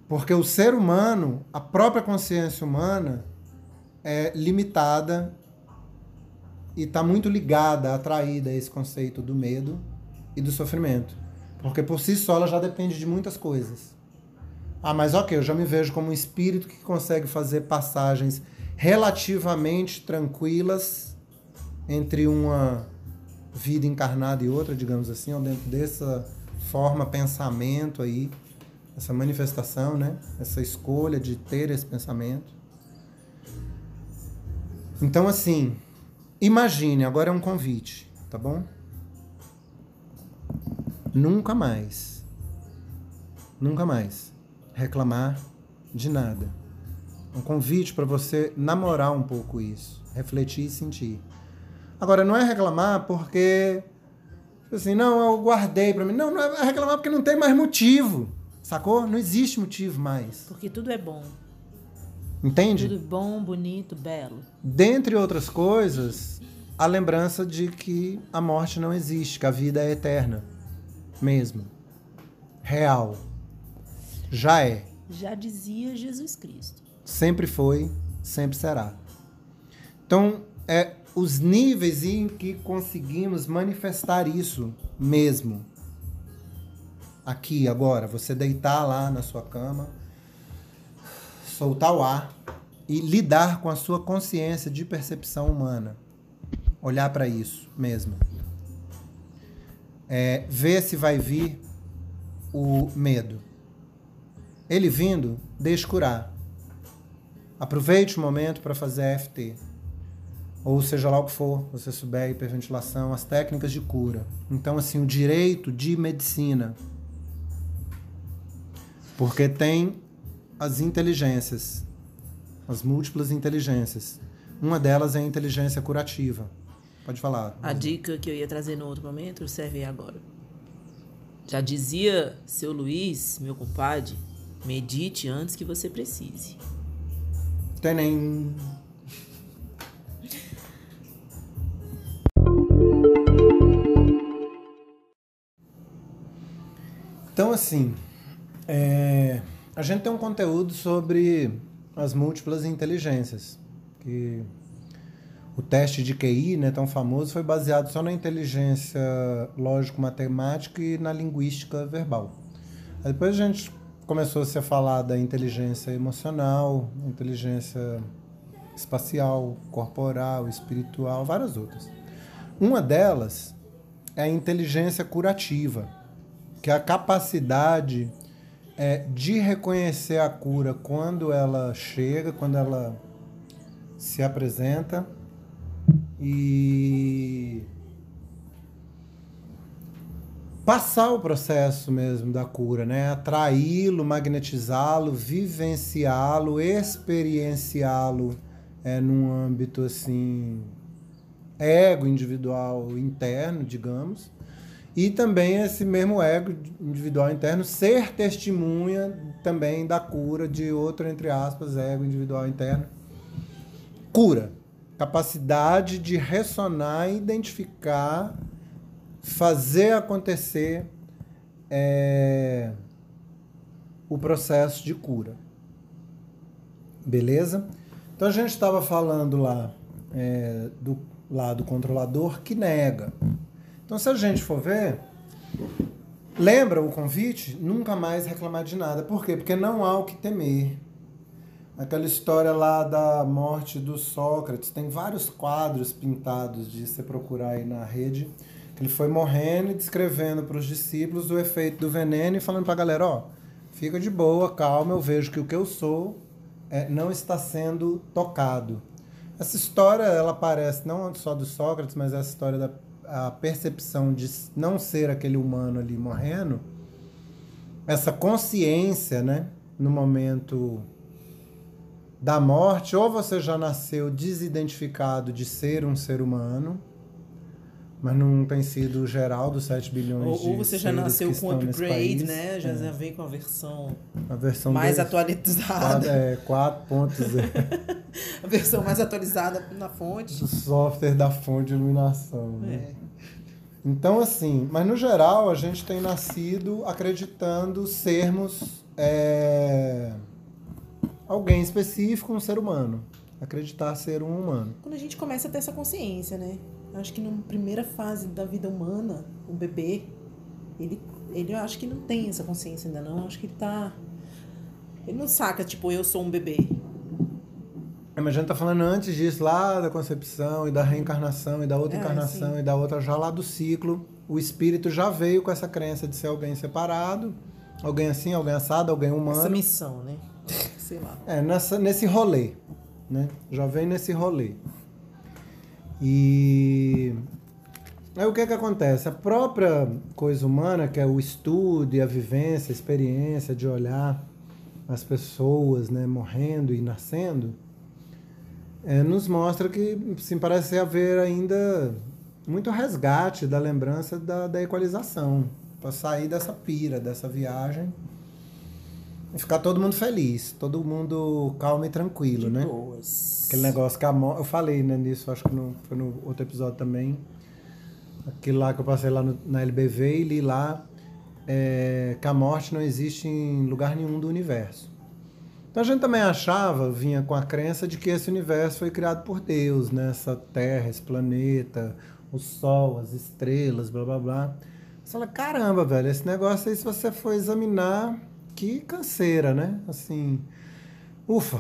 porque o ser humano, a própria consciência humana, é limitada e está muito ligada, atraída a esse conceito do medo e do sofrimento. Porque por si só ela já depende de muitas coisas. Ah, mas ok, eu já me vejo como um espírito que consegue fazer passagens relativamente tranquilas entre uma vida encarnada e outra, digamos assim, ou dentro dessa forma pensamento aí, essa manifestação, né? Essa escolha de ter esse pensamento. Então, assim, imagine, agora é um convite, tá bom? Nunca mais Nunca mais reclamar de nada. Um convite para você namorar um pouco isso, refletir e sentir. Agora, não é reclamar porque assim, não, eu guardei para mim. Não, não é reclamar porque não tem mais motivo. Sacou? Não existe motivo mais. Porque tudo é bom. Entende? Tudo bom, bonito, belo. Dentre outras coisas, a lembrança de que a morte não existe, que a vida é eterna. Mesmo. Real. Já é. Já dizia Jesus Cristo. Sempre foi, sempre será. Então, é os níveis em que conseguimos manifestar isso mesmo. Aqui, agora, você deitar lá na sua cama, soltar o ar e lidar com a sua consciência de percepção humana. Olhar para isso mesmo. É, ver se vai vir o medo. Ele vindo, deixe curar. Aproveite o momento para fazer FT ou seja lá o que for, você souber hiperventilação, as técnicas de cura. Então, assim, o direito de medicina. Porque tem as inteligências, as múltiplas inteligências. Uma delas é a inteligência curativa. Pode falar. A dica que eu ia trazer no outro momento serve agora. Já dizia seu Luiz, meu compadre, medite antes que você precise. Tem nem Então, assim, é, a gente tem um conteúdo sobre as múltiplas inteligências, que o teste de QI, né, tão famoso, foi baseado só na inteligência lógico-matemática e na linguística verbal. Aí depois a gente começou -se falar da inteligência emocional, inteligência espacial, corporal, espiritual, várias outras. Uma delas é a inteligência curativa que a capacidade é, de reconhecer a cura quando ela chega, quando ela se apresenta e passar o processo mesmo da cura, né? Atraí-lo, magnetizá-lo, vivenciá-lo, experienciá-lo é, num âmbito assim ego individual interno, digamos e também esse mesmo ego individual interno ser testemunha também da cura de outro, entre aspas, ego individual interno. Cura. Capacidade de ressonar, identificar, fazer acontecer é, o processo de cura. Beleza? Então a gente estava falando lá é, do lado controlador que nega. Então, se a gente for ver, lembra o convite? Nunca mais reclamar de nada. Por quê? Porque não há o que temer. Aquela história lá da morte do Sócrates, tem vários quadros pintados de você procurar aí na rede. Ele foi morrendo e descrevendo para os discípulos o efeito do veneno e falando para a galera: ó, fica de boa, calma, eu vejo que o que eu sou é, não está sendo tocado. Essa história, ela aparece não só do Sócrates, mas essa história da a percepção de não ser aquele humano ali morrendo, essa consciência, né, no momento da morte, ou você já nasceu desidentificado de ser um ser humano, mas não tem sido geral dos 7 bilhões ou, de Ou você já nasceu com upgrade, né? Já, é. vem com a versão, a versão mais atualizada. É, 4.0. (laughs) a versão mais atualizada na fonte. O software da fonte de iluminação. Né? Então, assim, mas no geral a gente tem nascido acreditando sermos é, alguém específico, um ser humano. Acreditar ser um humano. Quando a gente começa a ter essa consciência, né? Acho que na primeira fase da vida humana, o bebê, ele, ele eu acho que não tem essa consciência ainda não. Acho que ele tá. Ele não saca, tipo, eu sou um bebê. É, mas a gente tá falando antes disso, lá da concepção e da reencarnação e da outra é, encarnação sim. e da outra, já lá do ciclo. O espírito já veio com essa crença de ser alguém separado, alguém assim, alguém assado, alguém humano. Essa missão, né? (laughs) Sei lá. É, nessa, nesse rolê, né? Já vem nesse rolê. E Aí o que que acontece? A própria coisa humana, que é o estudo e a vivência, a experiência de olhar as pessoas né, morrendo e nascendo, é, nos mostra que sim, parece haver ainda muito resgate da lembrança da, da equalização, para sair dessa pira, dessa viagem e ficar todo mundo feliz, todo mundo calmo e tranquilo, De né? boas. Aquele negócio que a morte. Eu falei né, nisso, acho que no, foi no outro episódio também. Aquilo lá que eu passei lá no- na LBV e li lá é, que a morte não existe em lugar nenhum do universo. Então a gente também achava, vinha com a crença de que esse universo foi criado por Deus, né? Essa Terra, esse planeta, o Sol, as estrelas, blá blá blá. Você fala, caramba, velho, esse negócio aí, se você for examinar, que canseira, né? Assim, ufa,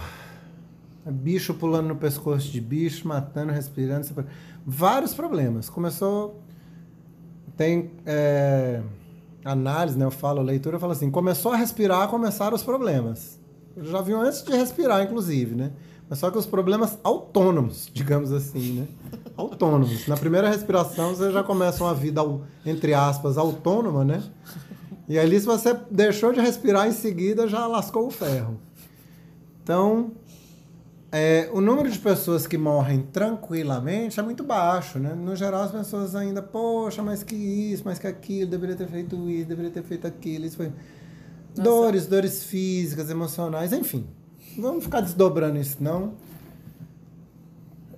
bicho pulando no pescoço de bicho, matando, respirando, vários problemas. Começou, tem é, análise, né? Eu falo, leitura, eu falo assim, começou a respirar, começaram os problemas. Eles já viam antes de respirar, inclusive, né? Mas só que os problemas autônomos, (laughs) digamos assim, né? Autônomos. Na primeira respiração, você já começa uma vida, entre aspas, autônoma, né? E ali, se você deixou de respirar em seguida, já lascou o ferro. Então, é, o número de pessoas que morrem tranquilamente é muito baixo, né? No geral, as pessoas ainda, poxa, mas que isso, mas que aquilo, deveria ter feito isso, deveria ter feito aquilo. Isso foi... Dores, dores físicas, emocionais, enfim. Vamos ficar desdobrando isso, não.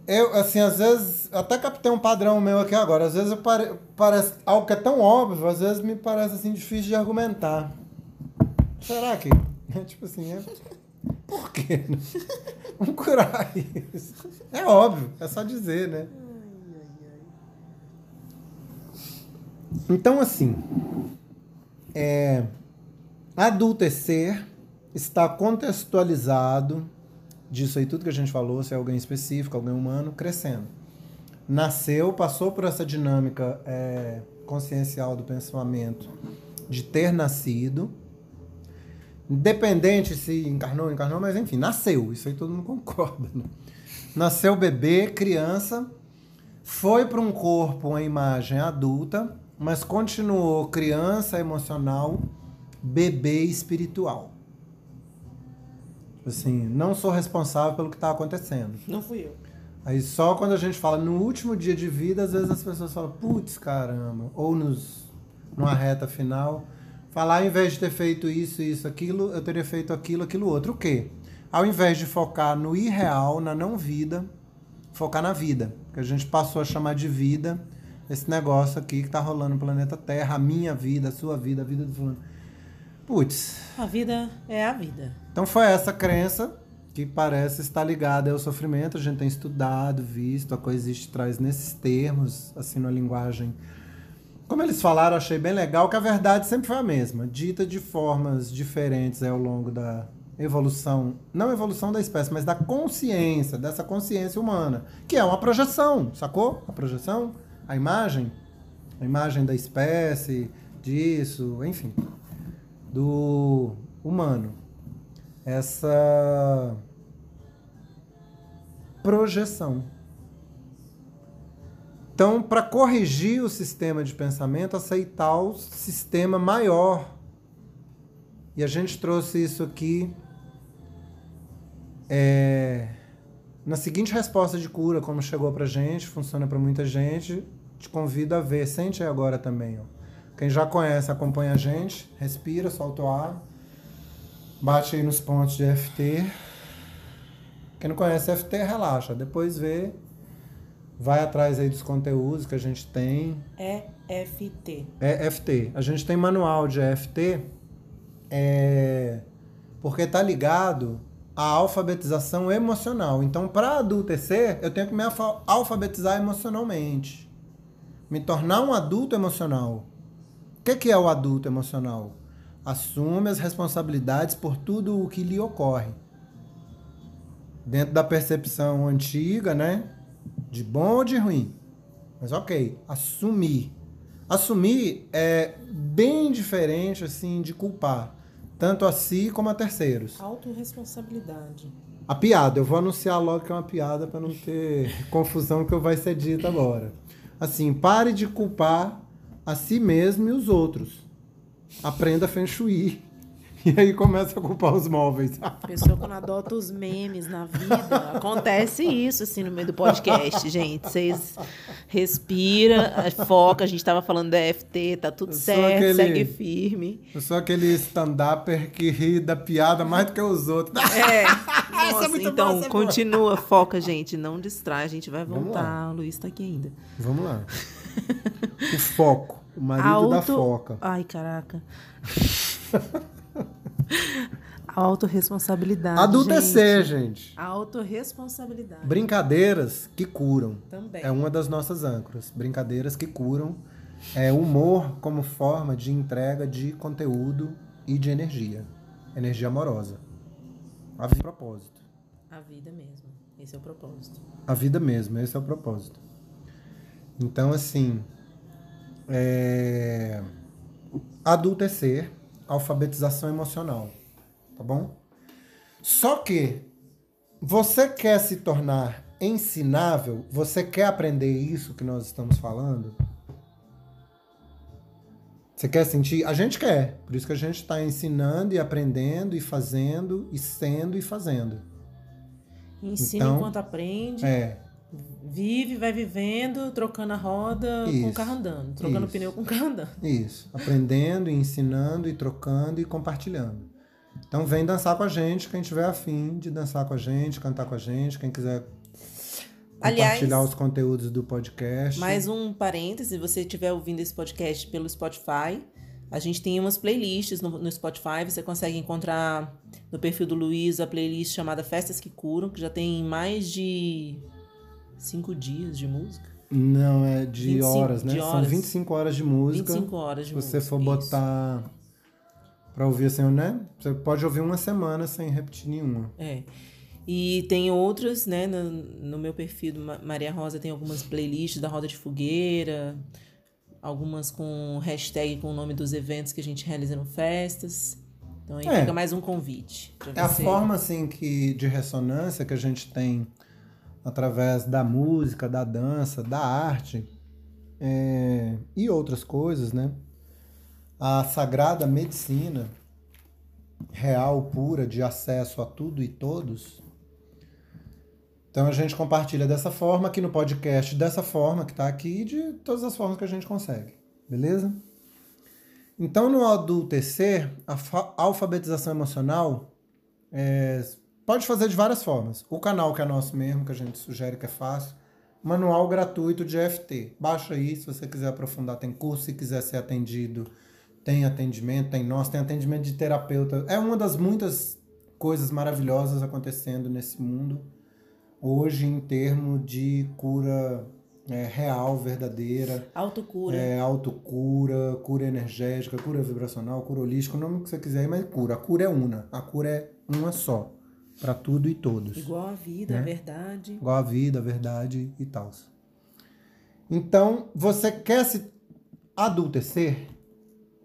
Eu, assim, às vezes, até captei um padrão meu aqui agora. Às vezes pare, parece algo que é tão óbvio, às vezes me parece assim difícil de argumentar. Será que? (laughs) É tipo assim, é. Por quê? (laughs) Vamos curar isso. É óbvio, é só dizer, né? Então, assim, é, adultecer está contextualizado disso aí, tudo que a gente falou, se é alguém específico, alguém humano, crescendo. Nasceu, passou por essa dinâmica é, consciencial do pensamento de ter nascido, independente se encarnou, encarnou, mas enfim, nasceu, isso aí todo mundo (laughs) concorda. Né? Nasceu bebê, criança, foi para um corpo, uma imagem adulta, mas continuou criança emocional, bebê espiritual. Assim, não sou responsável pelo que está acontecendo. Não fui eu. Aí só quando a gente fala no último dia de vida, às vezes as pessoas falam, putz, caramba, ou nos, numa reta final, falar, ao invés de ter feito isso, isso, aquilo, eu teria feito aquilo, aquilo outro. O quê? Ao invés de focar no irreal, na não vida, focar na vida. Que a gente passou a chamar de vida esse negócio aqui que tá rolando no planeta Terra, a minha vida, a sua vida, a vida do fulano. Putz, A vida é a vida. então foi essa crença que parece estar ligada ao sofrimento. A gente tem estudado, visto, a coexiste traz nesses termos, assim, na linguagem. Como eles falaram, achei bem legal que a verdade sempre foi a mesma, dita de formas diferentes ao longo da evolução, não evolução da espécie, mas da consciência, dessa consciência humana, que é uma projeção, sacou? A projeção, a imagem, a imagem da espécie, disso, enfim, do humano essa projeção. Então, para corrigir o sistema de pensamento, aceitar o sistema maior. E a gente trouxe isso aqui é, na seguinte resposta de cura, como chegou pra gente, funciona para muita gente. Te convido a ver, sente aí agora também. Ó. Quem já conhece, acompanha a gente, respira, solta o ar. Bate aí nos pontos de FT. Quem não conhece FT, relaxa. Depois vê. Vai atrás aí dos conteúdos que a gente tem. EFT. É FT. A gente tem manual de FT. É... Porque tá ligado à alfabetização emocional. Então, para adultecer, eu tenho que me alfa- alfabetizar emocionalmente. Me tornar um adulto emocional. O que, que é o adulto emocional? Assume as responsabilidades por tudo o que lhe ocorre. Dentro da percepção antiga, né? De bom ou de ruim. Mas ok, assumir. Assumir é bem diferente assim de culpar, tanto a si como a terceiros. Autoresponsabilidade. A piada, eu vou anunciar logo que é uma piada para não ter confusão que vai ser dita agora. Assim, pare de culpar a si mesmo e os outros. Aprenda a Feng Shui. (laughs) E aí começa a culpar os móveis. Pessoa quando adota os memes na vida, acontece isso assim no meio do podcast, gente. Vocês respira, foca, a gente tava falando da FT, tá tudo certo, aquele, segue firme. Eu sou aquele stand-upper que ri da piada mais do que os outros. É. (laughs) Nossa, é então, continua, foca, gente, não distrai, a gente vai voltar. O Luiz tá aqui ainda. Vamos lá. O foco, o marido Auto... da foca. Ai, caraca. A autorresponsabilidade. Adultecer, gente. gente. A autorresponsabilidade. Brincadeiras que curam. Também. É uma das nossas âncoras. Brincadeiras que curam. É humor como forma de entrega de conteúdo e de energia. Energia amorosa. A vida é o propósito. A vida mesmo. Esse é o propósito. A vida mesmo, esse é o propósito. Então, assim. É... Adultecer alfabetização emocional, tá bom? Só que você quer se tornar ensinável, você quer aprender isso que nós estamos falando? Você quer sentir? A gente quer. Por isso que a gente está ensinando e aprendendo e fazendo e sendo e fazendo. Ensina então, enquanto aprende. É. Vive, vai vivendo, trocando a roda Isso. com o carro andando, trocando Isso. pneu com o carro andando. Isso. Aprendendo, ensinando e trocando e compartilhando. Então vem dançar com a gente, quem tiver afim de dançar com a gente, cantar com a gente, quem quiser compartilhar Aliás, os conteúdos do podcast. Mais um parêntese, se você estiver ouvindo esse podcast pelo Spotify, a gente tem umas playlists no, no, Spotify, você consegue encontrar no perfil do Luiz a playlist chamada Festas que Curam, que já tem mais de cinco dias de música? Não, é de 25, horas, né? De horas. São 25 horas de música. 25 horas de música. Se você for botar para ouvir assim, né? Você pode ouvir uma semana sem repetir nenhuma. É. E tem outras, né? No, no meu perfil do Maria Rosa tem algumas playlists da Roda de Fogueira, algumas com hashtag com o nome dos eventos que a gente realiza no festas. Então aí é. fica mais um convite. É a forma assim que de ressonância que a gente tem através da música, da dança, da arte é, e outras coisas, né? A sagrada medicina real, pura, de acesso a tudo e todos. Então a gente compartilha dessa forma aqui no podcast, dessa forma que está aqui, de todas as formas que a gente consegue, beleza? Então no adultecer, a alfabetização emocional é, Pode fazer de várias formas. O canal que é nosso mesmo, que a gente sugere que é fácil. Manual gratuito de FT. Baixa aí se você quiser aprofundar. Tem curso, se quiser ser atendido, tem atendimento, tem nós, tem atendimento de terapeuta. É uma das muitas coisas maravilhosas acontecendo nesse mundo hoje em termos de cura é, real, verdadeira. Autocura. É, autocura, cura energética, cura vibracional, cura holística, o nome que você quiser, mas cura. A cura é una. A cura é uma só para tudo e todos. Igual a vida, né? a verdade. Igual a vida, a verdade e tal. Então, você quer se adultecer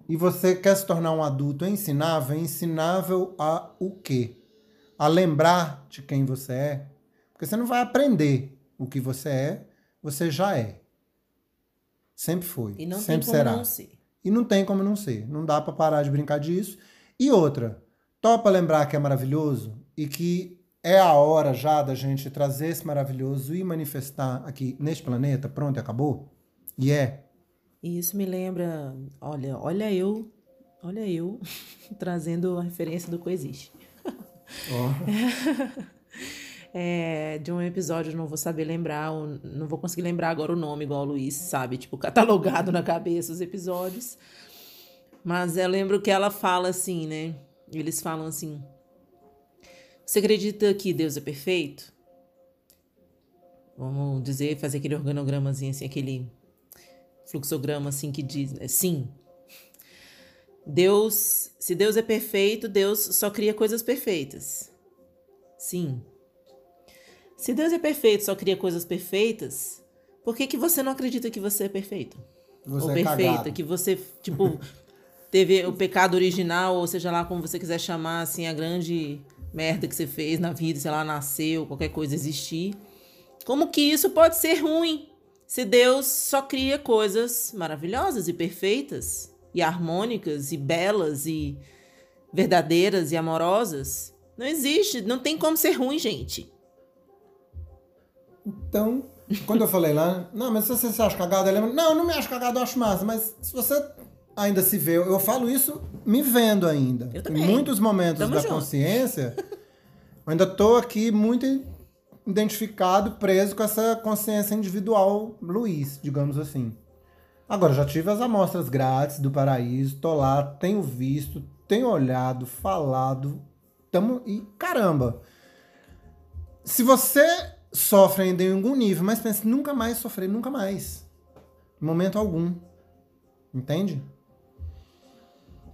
e você quer se tornar um adulto ensinável, ensinável a o quê? A lembrar de quem você é. Porque você não vai aprender o que você é, você já é. Sempre foi. E não sempre tem como será. não ser. E não tem como não ser. Não dá para parar de brincar disso. E outra, topa lembrar que é maravilhoso? E que é a hora já da gente trazer esse maravilhoso e manifestar aqui neste planeta, pronto, acabou? E é. E isso me lembra, olha, olha eu, olha eu (laughs) trazendo a referência do Coexiste. Oh. (laughs) é, de um episódio, não vou saber lembrar, não vou conseguir lembrar agora o nome, igual o Luiz, sabe? Tipo, catalogado na cabeça os episódios. Mas eu lembro que ela fala assim, né? Eles falam assim: você acredita que Deus é perfeito? Vamos dizer, fazer aquele organogramazinho assim, aquele fluxograma assim que diz, né? sim. Deus, se Deus é perfeito, Deus só cria coisas perfeitas. Sim. Se Deus é perfeito, só cria coisas perfeitas, por que, que você não acredita que você é perfeito? Você ou é perfeita, cagado. que você, tipo, (laughs) teve o pecado original, ou seja lá como você quiser chamar, assim, a grande merda que você fez na vida, sei lá, nasceu, qualquer coisa existir. Como que isso pode ser ruim? Se Deus só cria coisas maravilhosas e perfeitas, e harmônicas, e belas, e verdadeiras e amorosas, não existe, não tem como ser ruim, gente. Então, quando eu falei lá, não, mas se você se acha cagado, ele não, não me acho cagado, eu acho massa, mas se você ainda se vê, eu falo isso me vendo ainda. Eu também. Em muitos momentos Tamo da junto. consciência, eu ainda tô aqui muito identificado, preso com essa consciência individual Luiz, digamos assim. Agora, já tive as amostras grátis do paraíso, tô lá, tenho visto, tenho olhado, falado, tamo, e caramba, se você sofre ainda em algum nível, mas pense, nunca mais sofrer, nunca mais. Em momento algum. Entende?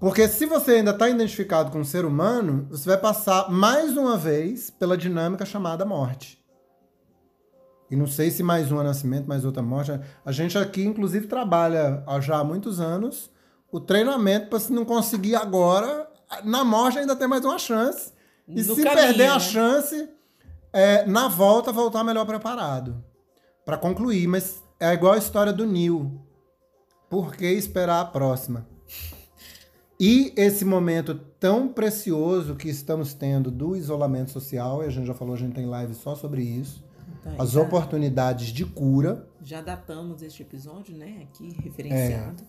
Porque se você ainda está identificado com o ser humano, você vai passar mais uma vez pela dinâmica chamada morte. E não sei se mais um nascimento, mais outra morte. A gente aqui, inclusive, trabalha há já há muitos anos o treinamento para se não conseguir agora, na morte ainda tem mais uma chance. E se caminho, perder a né? chance, é, na volta voltar melhor preparado. Para concluir, mas é igual a história do Neil. Por que esperar a próxima? E esse momento tão precioso que estamos tendo do isolamento social, e a gente já falou, a gente tem live só sobre isso, Então, as já, oportunidades de cura, já datamos este episódio, né? Aqui referenciado.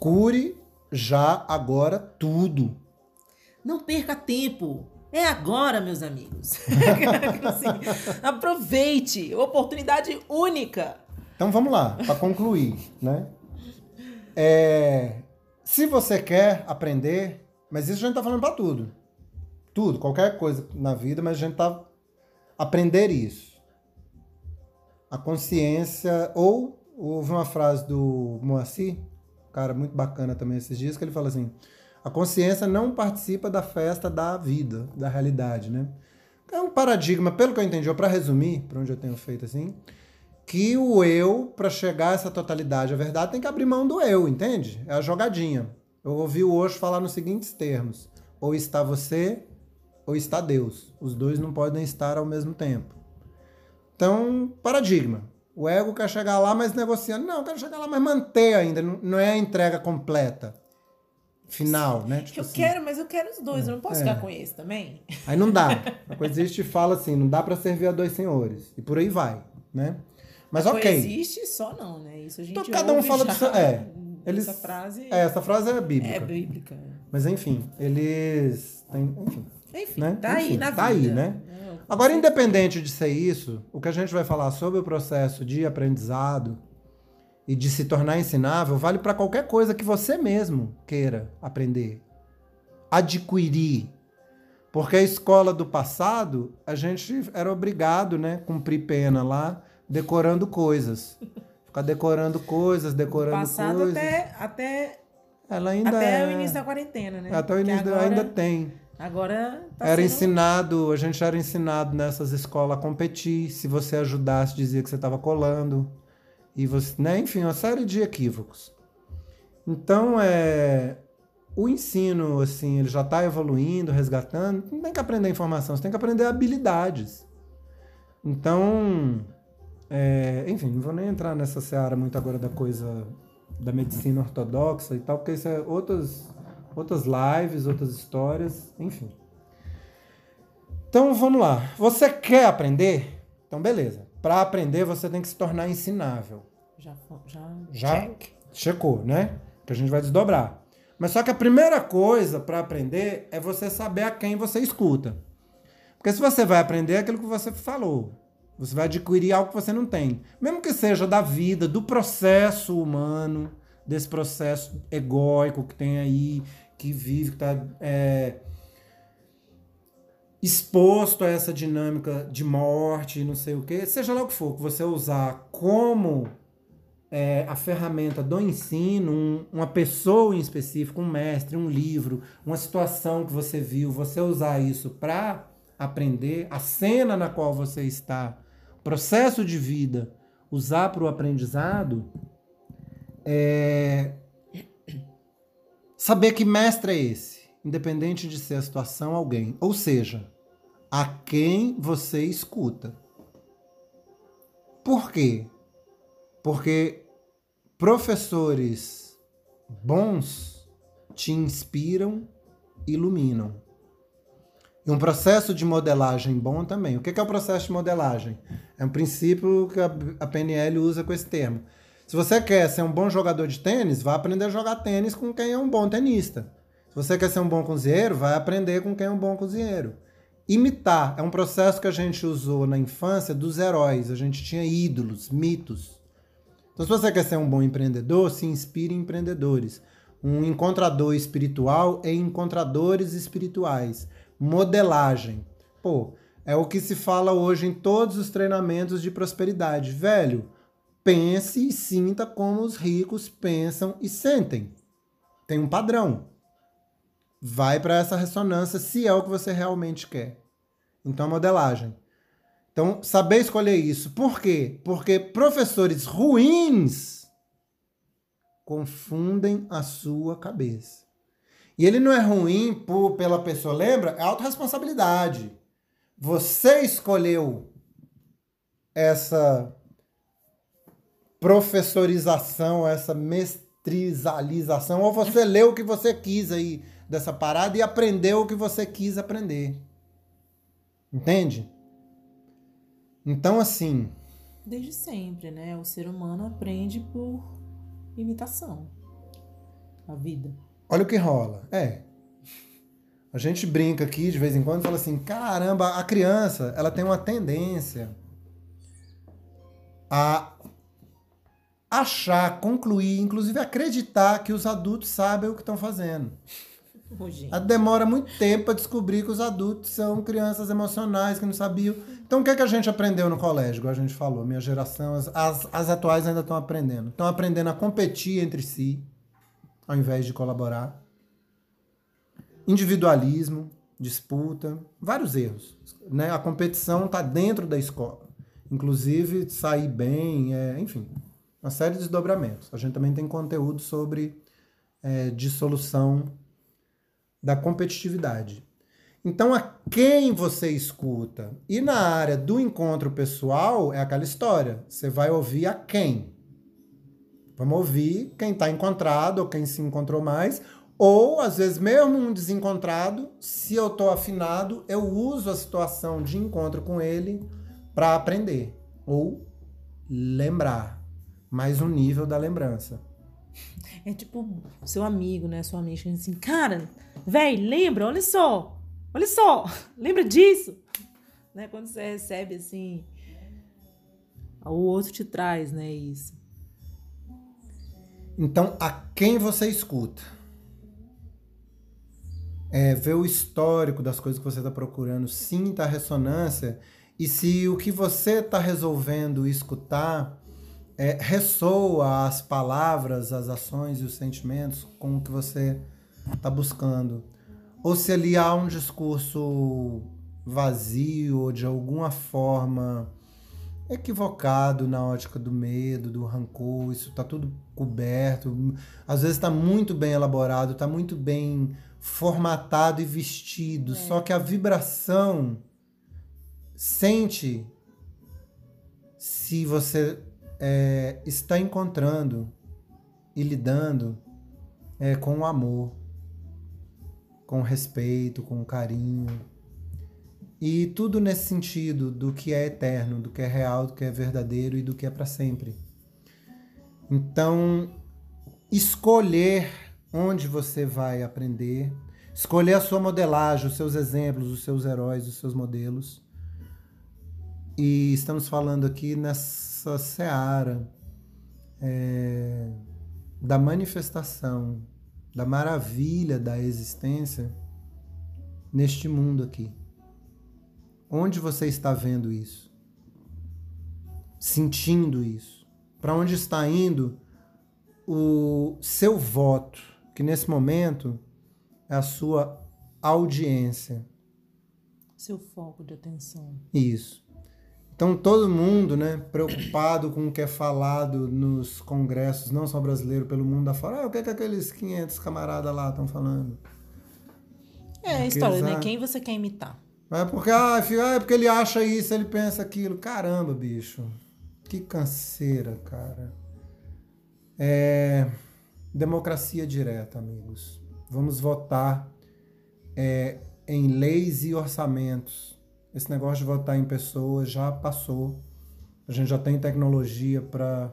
cure já agora tudo. Não perca tempo. É agora, meus amigos. (laughs) Assim, aproveite. Oportunidade única. Então vamos lá, para concluir, né? É, se você quer aprender, mas isso a gente tá falando para tudo. Tudo, qualquer coisa na vida, mas a gente tá aprender isso. A consciência ou houve uma frase do Moacir, um cara muito bacana também esses dias, que ele fala assim: a consciência não participa da festa da vida, da realidade, né? É um paradigma, pelo que eu entendi, para resumir, para onde eu tenho feito assim, que o eu, para chegar a essa totalidade, a verdade, tem que abrir mão do eu, entende? É a jogadinha. Eu ouvi o Osho falar nos seguintes termos: ou está você, ou está Deus. Os dois não podem estar ao mesmo tempo. Então, paradigma. O ego quer chegar lá, mas negociando. Não, eu quero chegar lá, mas manter ainda. Não é a entrega completa. Final, né? Tipo Eu assim. quero, mas eu quero os dois. Eu não posso É. ficar com esse também. Aí não dá. (laughs) A coexiste fala assim, não dá pra servir a dois senhores. E por aí vai, né? Mas ok. Coexiste só não, né? Isso a gente Então, cada um fala do seu- é, (laughs) eles- Essa frase É, essa frase é bíblica. é bíblica. Mas enfim, eles têm, enfim. Enfim, Né? tá aí Enfim, na vida. tá aí, né? É, Agora, independente de ser isso, o que a gente vai falar sobre o processo de aprendizado e de se tornar ensinável vale para qualquer coisa que você mesmo queira aprender, adquirir. Porque a escola do passado, a gente era obrigado, né, cumprir pena lá, decorando coisas. Ficar decorando coisas, decorando Passado coisas. até, até, Ela ainda até é... o início da quarentena, né? Até o início da- agora, ainda tem. Agora tá era sendo- ensinado, a gente era ensinado nessas escolas a competir. Se você ajudasse, dizia que você estava colando. E você, né? Enfim, uma série de equívocos. Então, é, o ensino, assim, ele já está evoluindo, resgatando. Não tem que aprender informação, você tem que aprender habilidades. Então, é, enfim, não vou nem entrar nessa seara muito agora da coisa da medicina ortodoxa e tal, porque isso é outras, outras lives, outras histórias, enfim. Então vamos lá. Você quer aprender? Então beleza. Para aprender você tem que se tornar ensinável. Já, já, Já check. checou, né? Que a gente vai desdobrar. Mas só que a primeira coisa para aprender é você saber a quem você escuta. Porque se você vai aprender é aquilo que você falou, você vai adquirir algo que você não tem. Mesmo que seja da vida, do processo humano, desse processo egóico que tem aí, que vive, que está exposto a essa dinâmica de morte, não sei o quê, seja lá o que for, que você usar como é, a ferramenta do ensino, um- uma pessoa em específico, um mestre, um livro, uma situação que você viu, você usar isso para aprender, a cena na qual você está, processo de vida, usar para o aprendizado, é, saber que mestre é esse, independente de ser a situação, alguém. Ou seja, a quem você escuta. Por quê? Porque professores bons te inspiram, iluminam. E um processo de modelagem bom também. O que é o processo de modelagem? É um princípio que a PNL usa com esse termo. Se você quer ser um bom jogador de tênis, vá aprender a jogar tênis com quem é um bom tenista. Se você quer ser um bom cozinheiro, vai aprender com quem é um bom cozinheiro. Imitar é um processo que a gente usou na infância dos heróis. A gente tinha ídolos, mitos. Então, se você quer ser um bom empreendedor, se inspire em empreendedores. Um encontrador espiritual em encontradores espirituais modelagem. Pô, é o que se fala hoje em todos os treinamentos de prosperidade. Velho, pense e sinta como os ricos pensam e sentem. Tem um padrão. Vai para essa ressonância se é o que você realmente quer. Então, modelagem. Então, saber escolher isso. Por quê? Porque professores ruins confundem a sua cabeça. E ele não é ruim por, pela pessoa, lembra? É autorresponsabilidade. Você escolheu essa professorização, essa mestrizalização, ou você (laughs) leu o que você quis aí dessa parada e aprendeu o que você quis aprender. Entende? Então, assim. Desde sempre, né? O ser humano aprende por imitação. A vida. Olha o que rola. É. A gente brinca aqui de vez em quando e fala assim: caramba, a criança ela tem uma tendência a achar, concluir, inclusive acreditar que os adultos sabem o que estão fazendo. Ela demora muito tempo para descobrir que os adultos são crianças emocionais que não sabiam. Então, o que, é que a gente aprendeu no colégio? Igual a gente falou, minha geração, as, as, as atuais ainda estão aprendendo. Estão aprendendo a competir entre si ao invés de colaborar. Individualismo, disputa, vários erros. Né? A competição está dentro da escola. Inclusive, sair bem, é, enfim, uma série de desdobramentos. A gente também tem conteúdo sobre é, dissolução da competitividade. Então, a quem você escuta? E na área do encontro pessoal, é aquela história. Você vai ouvir a quem? Vamos ouvir quem está encontrado ou quem se encontrou mais. Ou, às vezes, mesmo um desencontrado, se eu estou afinado, eu uso a situação de encontro com ele para aprender. Ou lembrar. Mais um nível da lembrança. É tipo seu amigo, né? Sua amiga assim, cara, velho, lembra, olha só, olha só, (laughs) lembra disso? Né? Quando você recebe assim, o outro te traz, né? Isso. Então, a quem você escuta? É, ver o histórico das coisas que você está procurando, sinta a ressonância e se o que você está resolvendo escutar é, ressoa as palavras, as ações e os sentimentos com o que você está buscando. Ou se ali há um discurso vazio ou de alguma forma equivocado na ótica do medo, do rancor, isso está tudo coberto. Às vezes está muito bem elaborado, está muito bem formatado e vestido, é. só que a vibração sente se você é, está encontrando e lidando é, com o amor, com respeito, com carinho e tudo nesse sentido do que é eterno, do que é real, do que é verdadeiro e do que é para sempre. Então, escolher onde você vai aprender, escolher a sua modelagem, os seus exemplos, os seus heróis, os seus modelos. E estamos falando aqui nessa seara é, da manifestação, da maravilha da existência neste mundo aqui. Onde você está vendo isso? Sentindo isso? Para onde está indo o seu voto, que nesse momento é a sua audiência? Seu foco de atenção. Isso. Então todo mundo, né, preocupado com o que é falado nos congressos, não só brasileiro, pelo mundo afora. Ah, o que é que aqueles 500 camaradas lá estão falando? É a história, né? Quem você quer imitar? É porque, ah, filho, ah, é porque ele acha isso, ele pensa aquilo. Caramba, bicho. Que canseira, cara. É democracia direta, amigos. Vamos votar é, em leis e orçamentos. Esse negócio de votar em pessoas já passou. A gente já tem tecnologia para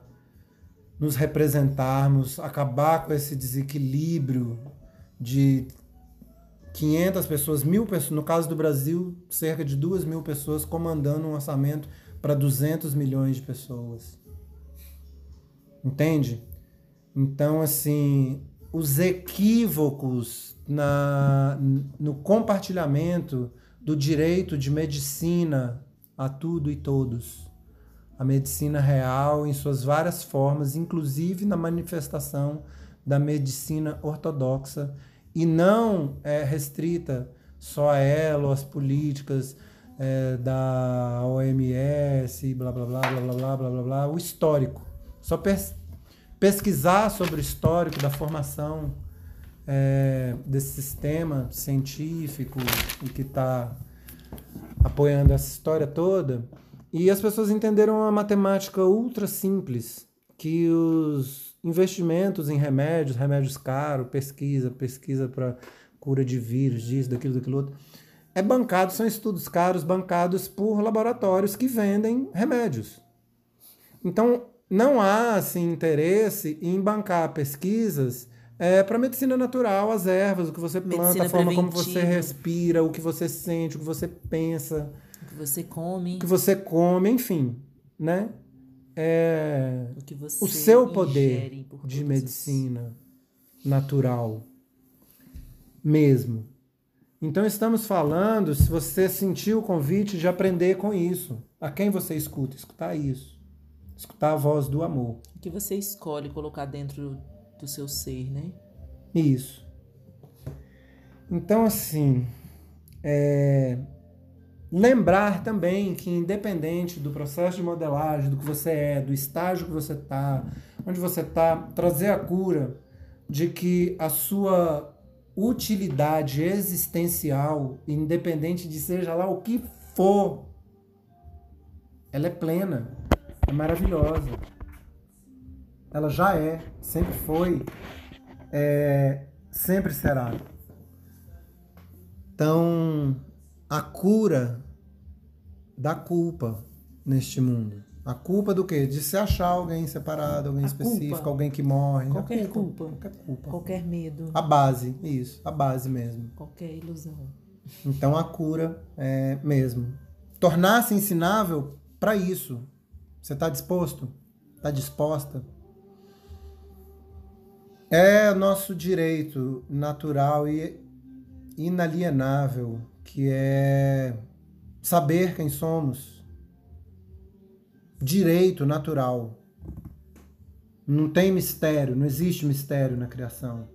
nos representarmos, acabar com esse desequilíbrio de 500 pessoas, mil pessoas, no caso do Brasil, cerca de 2 mil pessoas comandando um orçamento para 200 milhões de pessoas. Entende? Então, assim, os equívocos na, no compartilhamento do direito de medicina a tudo e todos. A medicina real em suas várias formas, inclusive na manifestação da medicina ortodoxa, e não é restrita só a ela, ou às políticas é, da OMS, blá blá blá blá blá blá blá blá o histórico. Só pesquisar sobre o histórico da formação é, desse sistema científico e que está apoiando essa história toda. E as pessoas entenderam uma matemática ultra simples, que os investimentos em remédios, remédios caros, pesquisa, pesquisa para cura de vírus, disso, daquilo, daquilo outro, é bancado, são estudos caros bancados por laboratórios que vendem remédios. Então, não há assim, interesse em bancar pesquisas é, para medicina natural, as ervas, o que você planta, medicina a forma preventiva. como você respira, o que você sente, o que você pensa. O que você come. O que você come, enfim, né? É, o, o seu poder de medicina natural mesmo. Então estamos falando, se você sentiu o convite de aprender com isso, a quem você escuta, escutar isso escutar a voz do amor. Que você escolhe colocar dentro do seu ser, né? Isso. Então, assim, é... lembrar também que, independente do processo de modelagem, do que você é, do estágio que você está, onde você está, trazer a cura de que a sua utilidade existencial, independente de seja lá o que for, ela é plena é maravilhosa. Ela já é, sempre foi, é, sempre será. Então, a cura da culpa neste mundo. A culpa do quê? De se achar alguém separado, alguém a específico, culpa. alguém que morre. Qualquer culpa, culpa. Qualquer culpa. Qualquer medo. A base, isso. A base mesmo. Qualquer ilusão. Então a cura é mesmo. Tornar-se ensinável para isso. Você está disposto? Está disposta? É nosso direito natural e inalienável, que é saber quem somos. Direito natural. Não tem mistério, não existe mistério na criação.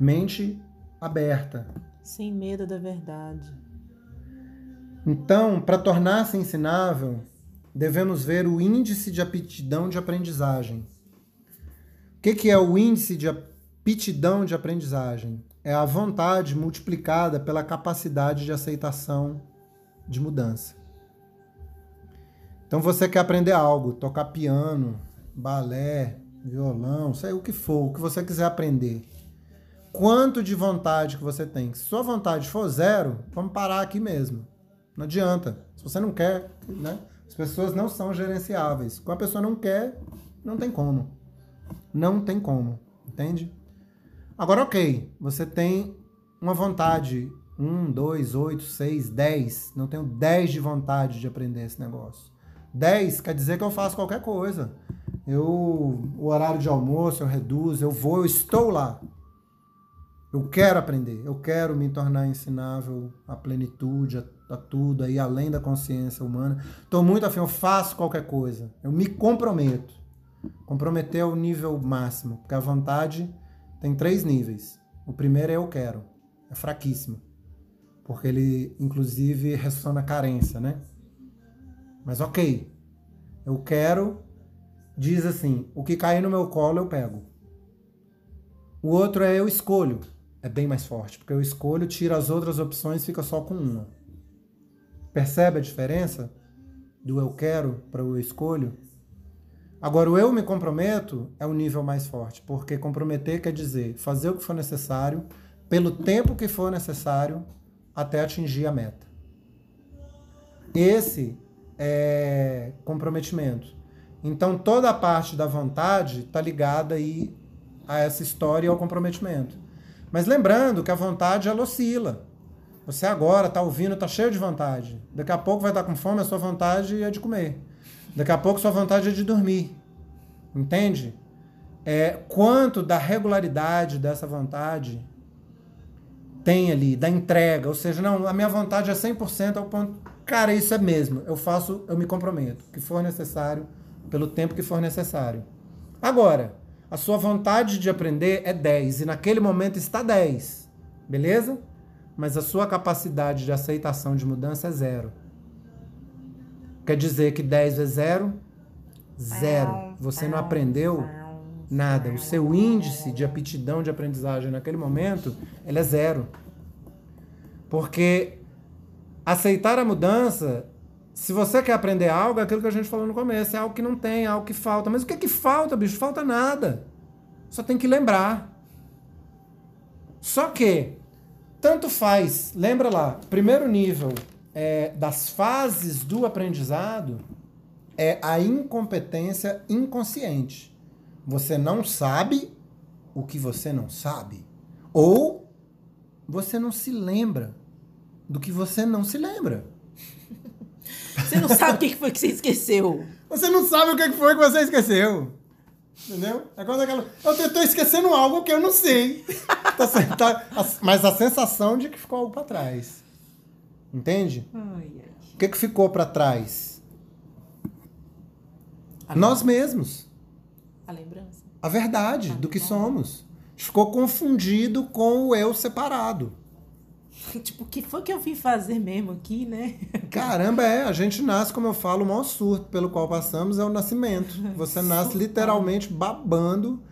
Mente aberta. Sem medo da verdade. Então, para tornar-se ensinável, devemos ver o índice de aptidão de aprendizagem. O que, que é o índice de aptidão de aprendizagem? É a vontade multiplicada pela capacidade de aceitação de mudança. Então você quer aprender algo, tocar piano, balé, violão, sei o que for, o que você quiser aprender. Quanto de vontade que você tem? Se sua vontade for zero, vamos parar aqui mesmo. Não adianta. Se você não quer, né? As pessoas não são gerenciáveis. Quando a pessoa não quer, não tem como. Não tem como. Entende? Agora, ok. Você tem uma vontade. Um, dois, oito, seis, dez. Não tenho dez de vontade de aprender esse negócio. Dez quer dizer que eu faço qualquer coisa. Eu, o horário de almoço eu reduzo, eu vou, eu estou lá. Eu quero aprender, eu quero me tornar ensinável à plenitude, a, a tudo, aí além da consciência humana. Estou muito afim, eu faço qualquer coisa. Eu me comprometo. Comprometer é o nível máximo, porque a vontade tem três níveis. O primeiro é eu quero, é fraquíssimo, porque ele inclusive ressona carência, né? Mas ok, eu quero, diz assim: o que cair no meu colo eu pego. O outro é eu escolho é bem mais forte, porque eu escolho, tiro as outras opções, fica só com uma. Percebe a diferença? do eu quero para o eu escolho. Agora, o eu me comprometo é o nível mais forte, porque comprometer quer dizer fazer o que for necessário, pelo tempo que for necessário, até atingir a meta. Esse é comprometimento. Então, toda a parte da vontade está ligada aí a essa história e ao comprometimento. Mas lembrando que a vontade ela oscila. Você agora está ouvindo, está cheio de vontade. Daqui a pouco vai estar tá com fome, a sua vontade é de comer. Daqui a pouco sua vontade é de dormir. Entende? É, quanto da regularidade dessa vontade tem ali, da entrega. Ou seja, não, a minha vontade é 100% ao ponto. Cara, isso é mesmo. Eu faço, eu me comprometo. Que for necessário, pelo tempo que for necessário. Agora, a sua vontade de aprender é 10 e naquele momento está 10. Beleza? Mas a sua capacidade de aceitação de mudança é zero. Quer dizer que 10 vezes 0? Zero. Você não aprendeu nada. O seu índice de aptidão de aprendizagem naquele momento, ele é zero. Porque aceitar a mudança, se você quer aprender algo, é aquilo que a gente falou no começo, é algo que não tem, é algo que falta. Mas o que é que falta, bicho? Falta nada. Só tem que lembrar. Só que, tanto faz, lembra lá, primeiro nível é, das fases do aprendizado é a incompetência inconsciente. Você não sabe o que você não sabe. Ou você não se lembra do que você não se lembra. Você não sabe o que foi que você esqueceu. Você não sabe o que foi que você esqueceu. Entendeu? É quando aquela. Eu estou esquecendo algo que eu não sei. (laughs) tá, tá, mas a sensação de que ficou algo para trás. Entende? Ai, ai. O que, que ficou para trás? A Nós mesmos. A lembrança. A verdade a do que somos. Ficou confundido com o eu separado. (laughs) tipo, o que foi que eu vim fazer mesmo aqui, né? Caramba, é. A gente nasce, como eu falo, o maior surto pelo qual passamos é o nascimento. Você (laughs) nasce literalmente babando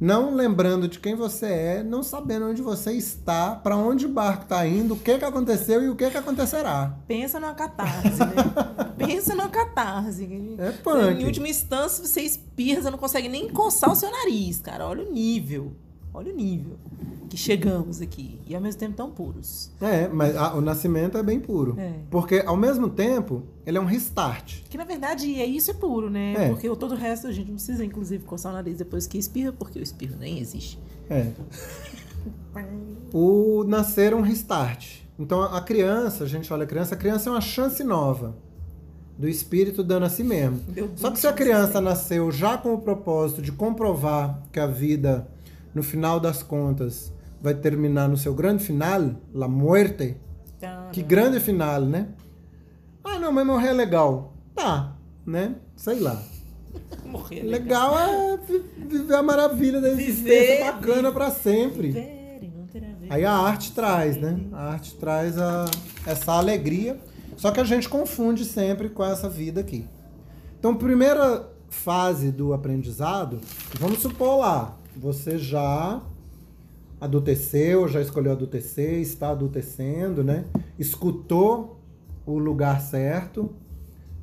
não lembrando de quem você é, não sabendo onde você está, para onde o barco está indo, o que, que aconteceu e o que, que acontecerá. Pensa numa catarse, né? (laughs) Pensa numa catarse. É punk. Em última instância, você espirra, você não consegue nem coçar o seu nariz, cara. Olha o nível. Olha o nível que chegamos aqui. E ao mesmo tempo tão puros. É, mas a, o nascimento é bem puro. É. Porque ao mesmo tempo, ele é um restart. Que na verdade é isso é puro, né? É. Porque todo o resto a gente não precisa, inclusive, coçar o nariz depois que espirra, porque o espirro nem existe. É. o nascer é um restart. Então a criança, a gente olha a criança, a criança é uma chance nova do espírito dando a si mesmo. Só que se a criança nasceu já com o propósito de comprovar que a vida no final das contas, vai terminar no seu grande final, La Muerte. Que grande final, né? Ah, não, mas morrer é legal. Tá, né? Sei lá. (laughs) morrer é legal. legal é viver a maravilha da existência bacana para sempre. Viver, Aí a arte traz, né? A arte traz a, essa alegria. Só que a gente confunde sempre com essa vida aqui. Então, primeira fase do aprendizado, vamos supor lá, você já adulteceu, já escolheu adultecer, está adultecendo, né? Escutou o lugar certo,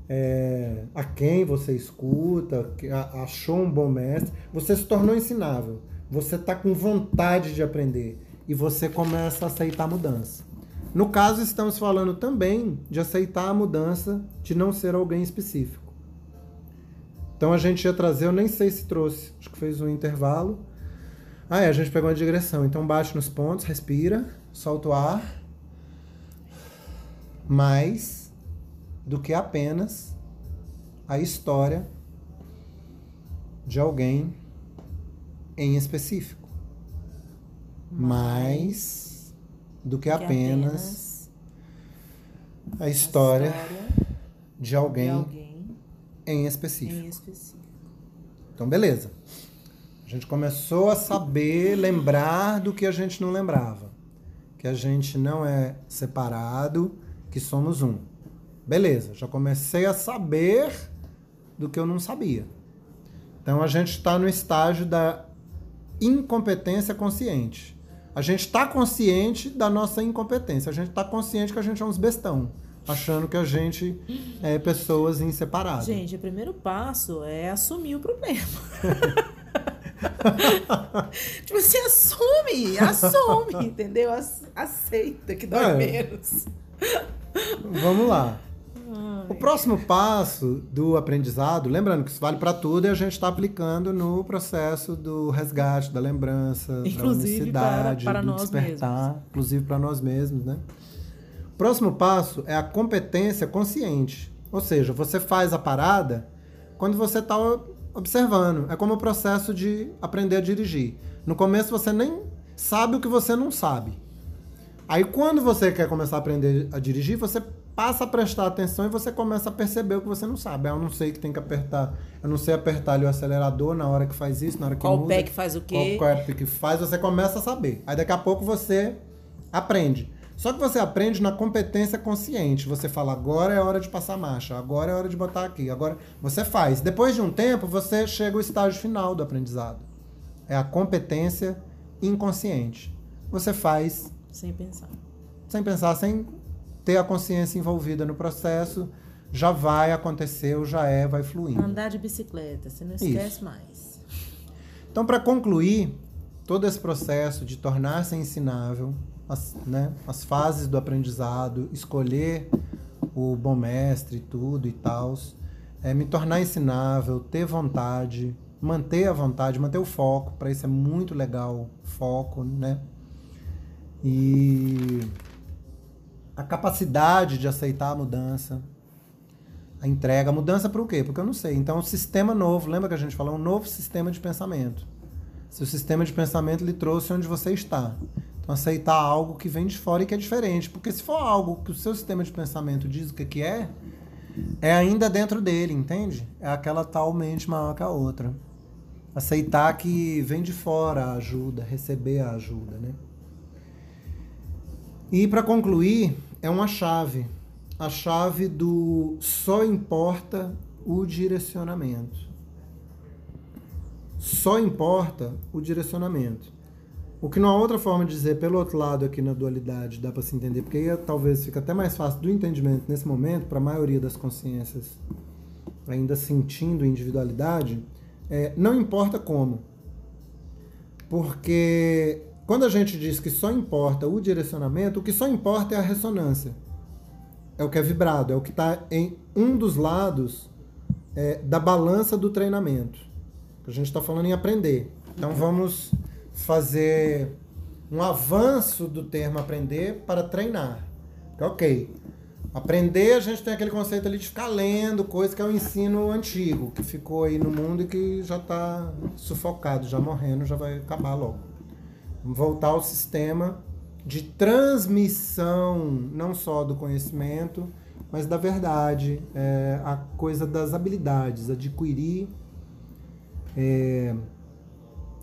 é, a quem você escuta, achou um bom mestre, você se tornou ensinável. Você está com vontade de aprender e você começa a aceitar a mudança. No caso, estamos falando também de aceitar a mudança de não ser alguém específico. Então a gente ia trazer, eu nem sei se trouxe, acho que fez um intervalo. Ah, é, a gente pegou uma digressão. Então bate nos pontos, respira, solta o ar. Mais do que apenas a história de alguém em específico. Mais do que, que apenas, a história, a história de, alguém de alguém em específico. Em específico. Então, beleza. A gente começou a saber, lembrar do que a gente não lembrava. Que a gente não é separado, que somos um. Beleza, já comecei a saber do que eu não sabia. Então a gente está no estágio da incompetência consciente. A gente está consciente da nossa incompetência. A gente está consciente que a gente é uns bestão. Achando que a gente é pessoas inseparadas. Gente, o primeiro passo é assumir o problema. (laughs) tipo assim, assume, assume, entendeu? Aceita que dói é. menos. Vamos lá. O próximo passo do aprendizado, lembrando que isso vale para tudo, e a gente está aplicando no processo do resgate, da lembrança, inclusive da unicidade, para, para do despertar, mesmos. inclusive para nós mesmos, né? Próximo passo é a competência consciente, ou seja, você faz a parada quando você está observando. É como o processo de aprender a dirigir. No começo você nem sabe o que você não sabe. Aí quando você quer começar a aprender a dirigir, você passa a prestar atenção e você começa a perceber o que você não sabe. Ah, eu não sei que tem que apertar, eu não sei apertar ali o acelerador na hora que faz isso, na hora que qual muda. Qual pé que faz o quê? Qual pé que faz, você começa a saber. Aí daqui a pouco você aprende. Só que você aprende na competência consciente. Você fala, agora é hora de passar marcha, agora é hora de botar aqui, agora você faz. Depois de um tempo, você chega ao estágio final do aprendizado. É a competência inconsciente. Você faz sem pensar. Sem pensar, sem ter a consciência envolvida no processo, já vai acontecer, ou já é, vai fluindo. Andar de bicicleta, você não esquece Isso. mais. Então, para concluir todo esse processo de tornar-se ensinável, as, né, as fases do aprendizado, escolher o bom mestre, tudo e tal, é, me tornar ensinável, ter vontade, manter a vontade, manter o foco, para isso é muito legal, foco, né? E a capacidade de aceitar a mudança, a entrega. A mudança para o quê? Porque eu não sei. Então, um sistema novo, lembra que a gente falou? Um novo sistema de pensamento. Seu sistema de pensamento lhe trouxe onde você está. Aceitar algo que vem de fora e que é diferente. Porque se for algo que o seu sistema de pensamento diz o que é, é ainda dentro dele, entende? É aquela tal mente maior que a outra. Aceitar que vem de fora a ajuda, receber a ajuda, né? E para concluir, é uma chave. A chave do só importa o direcionamento. Só importa o direcionamento. O que não há outra forma de dizer, pelo outro lado aqui na dualidade, dá para se entender, porque aí talvez fica até mais fácil do entendimento nesse momento, para a maioria das consciências ainda sentindo individualidade, é, não importa como. Porque quando a gente diz que só importa o direcionamento, o que só importa é a ressonância. É o que é vibrado, é o que está em um dos lados é, da balança do treinamento. A gente está falando em aprender. Então vamos fazer um avanço do termo aprender para treinar. Ok. Aprender, a gente tem aquele conceito ali de ficar lendo, coisa que é o ensino antigo, que ficou aí no mundo e que já está sufocado, já morrendo, já vai acabar logo. Voltar ao sistema de transmissão, não só do conhecimento, mas da verdade, é, a coisa das habilidades, adquirir é,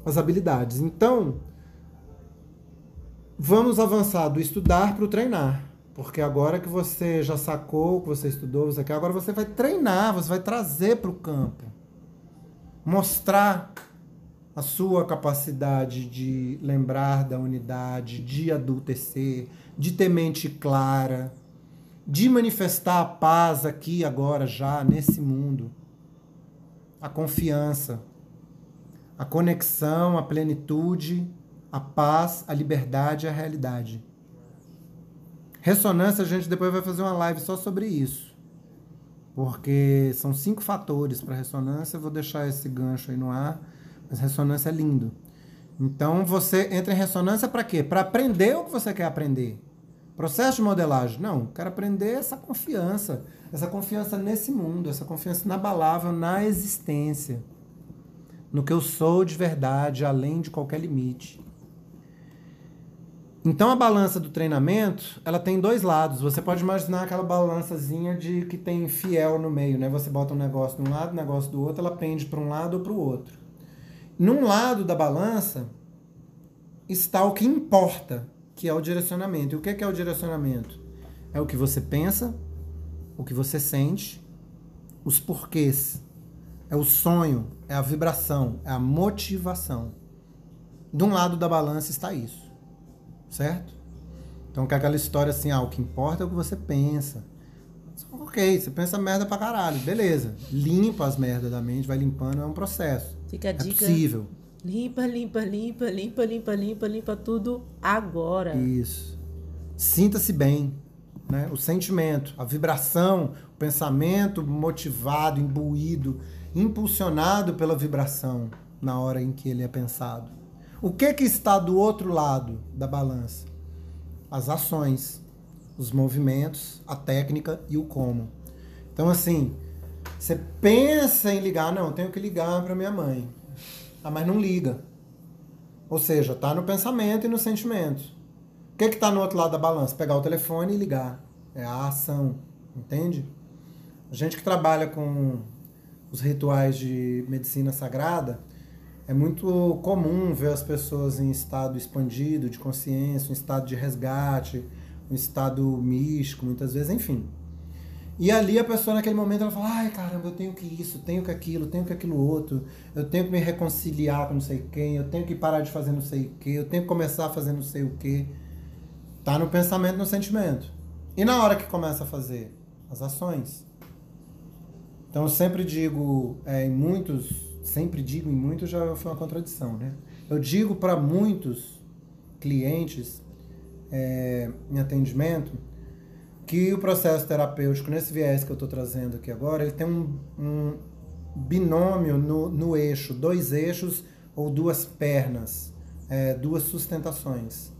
as habilidades. Então, vamos avançar do estudar para o treinar. Porque agora que você já sacou, que você estudou, você quer, agora você vai treinar, você vai trazer para o campo. Mostrar a sua capacidade de lembrar da unidade, de adultecer, de ter mente clara, de manifestar a paz aqui, agora, já, nesse mundo. A confiança, a conexão, a plenitude, a paz, a liberdade e a realidade. Ressonância, a gente depois vai fazer uma live só sobre isso. Porque são cinco fatores para ressonância. Eu vou deixar esse gancho aí no ar mas ressonância é lindo. Então você entra em ressonância para quê? Para aprender o que você quer aprender. Processo de modelagem. Não, quero aprender essa confiança. Essa confiança nesse mundo, essa confiança inabalável na existência. No que eu sou de verdade, além de qualquer limite. Então a balança do treinamento, ela tem dois lados. Você pode imaginar aquela balançazinha de que tem fiel no meio, né? Você bota um negócio de um lado, um negócio do outro, ela pende para um lado ou para o outro. Num lado da balança está o que importa, que é o direcionamento. E o que é o direcionamento? É o que você pensa, o que você sente, os porquês. É o sonho, é a vibração, é a motivação. De um lado da balança está isso. Certo? Então, que é aquela história assim, ah, o que importa é o que você pensa. Ok, você pensa merda pra caralho, beleza. Limpa as merdas da mente, vai limpando, é um processo. Fica a É dica. possível. Limpa, limpa, limpa, limpa, limpa, limpa, limpa tudo agora. Isso. Sinta-se bem. Né? O sentimento, a vibração, o pensamento motivado, imbuído, impulsionado pela vibração na hora em que ele é pensado. O que que está do outro lado da balança? As ações, os movimentos, a técnica e o como. Então assim, você pensa em ligar, não, tenho que ligar para minha mãe. Ah, mas não liga. Ou seja, tá no pensamento e no sentimento. O que que tá no outro lado da balança? Pegar o telefone e ligar. É a ação, entende? A gente que trabalha com os rituais de medicina sagrada, é muito comum ver as pessoas em estado expandido de consciência, um estado de resgate, um estado místico, muitas vezes, enfim. E ali a pessoa naquele momento ela fala, ai caramba, eu tenho que isso, tenho que aquilo, tenho que aquilo outro, eu tenho que me reconciliar com não sei quem, eu tenho que parar de fazer não sei o que, eu tenho que começar a fazer não sei o que. Tá no pensamento, no sentimento. E na hora que começa a fazer? As ações. Então eu sempre digo é, em muitos, sempre digo em muitos já foi uma contradição, né? Eu digo para muitos clientes é, em atendimento que o processo terapêutico, nesse viés que eu estou trazendo aqui agora, ele tem um, um binômio no, no eixo, dois eixos ou duas pernas, é, duas sustentações.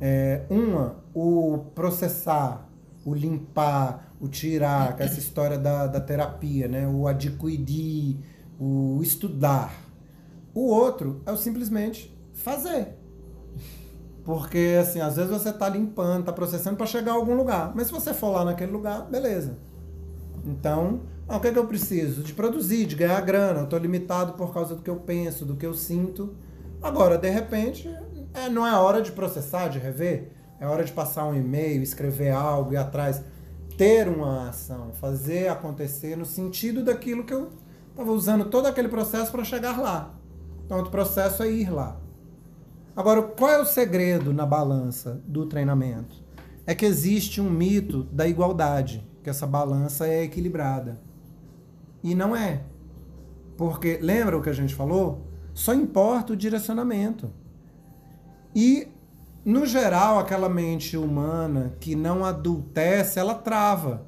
É, uma, o processar, o limpar, o tirar, é essa história da, da terapia, né? o adquirir, o estudar. O outro é o simplesmente fazer. Porque, assim, às vezes você tá limpando, tá processando para chegar a algum lugar. Mas se você for lá naquele lugar, beleza. Então, ah, o que, é que eu preciso? De produzir, de ganhar grana. Eu tô limitado por causa do que eu penso, do que eu sinto. Agora, de repente, é, não é hora de processar, de rever. É hora de passar um e-mail, escrever algo, ir atrás. Ter uma ação, fazer acontecer no sentido daquilo que eu estava usando todo aquele processo para chegar lá. Então, o processo é ir lá. Agora, qual é o segredo na balança do treinamento? É que existe um mito da igualdade, que essa balança é equilibrada. E não é. Porque, lembra o que a gente falou? Só importa o direcionamento. E, no geral, aquela mente humana que não adultece, ela trava.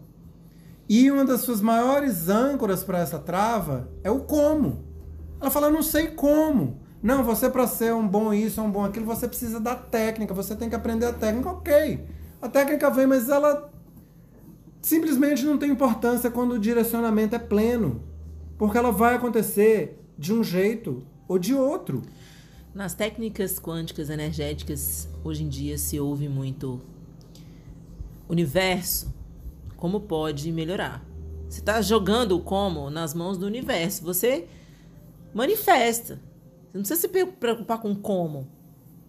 E uma das suas maiores âncoras para essa trava é o como. Ela fala, não sei como. Não, você para ser um bom isso, um bom aquilo, você precisa da técnica, você tem que aprender a técnica. Ok, a técnica vem, mas ela simplesmente não tem importância quando o direcionamento é pleno. Porque ela vai acontecer de um jeito ou de outro. Nas técnicas quânticas energéticas, hoje em dia se ouve muito universo, como pode melhorar. Você está jogando o como nas mãos do universo. Você manifesta. Você não precisa se preocupar com como,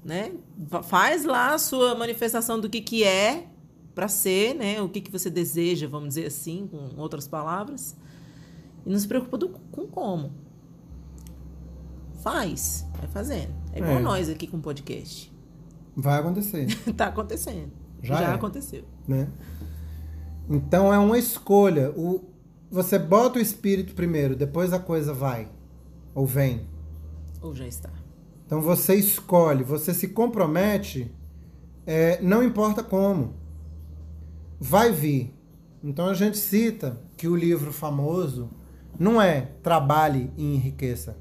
né? Faz lá a sua manifestação do que, que é para ser, né? O que, que você deseja, vamos dizer assim, com outras palavras. E não se preocupa do, com como. Faz, vai fazendo. É igual É. nós aqui com o podcast. Vai acontecer, (laughs) tá acontecendo. Já Já, é. aconteceu. né? Então é uma escolha. O, você bota o espírito primeiro, depois a coisa vai ou vem. Ou já está. Então você escolhe, você se compromete, é, não importa como. Vai vir. Então a gente cita que o livro famoso não é Trabalhe e Enriqueça.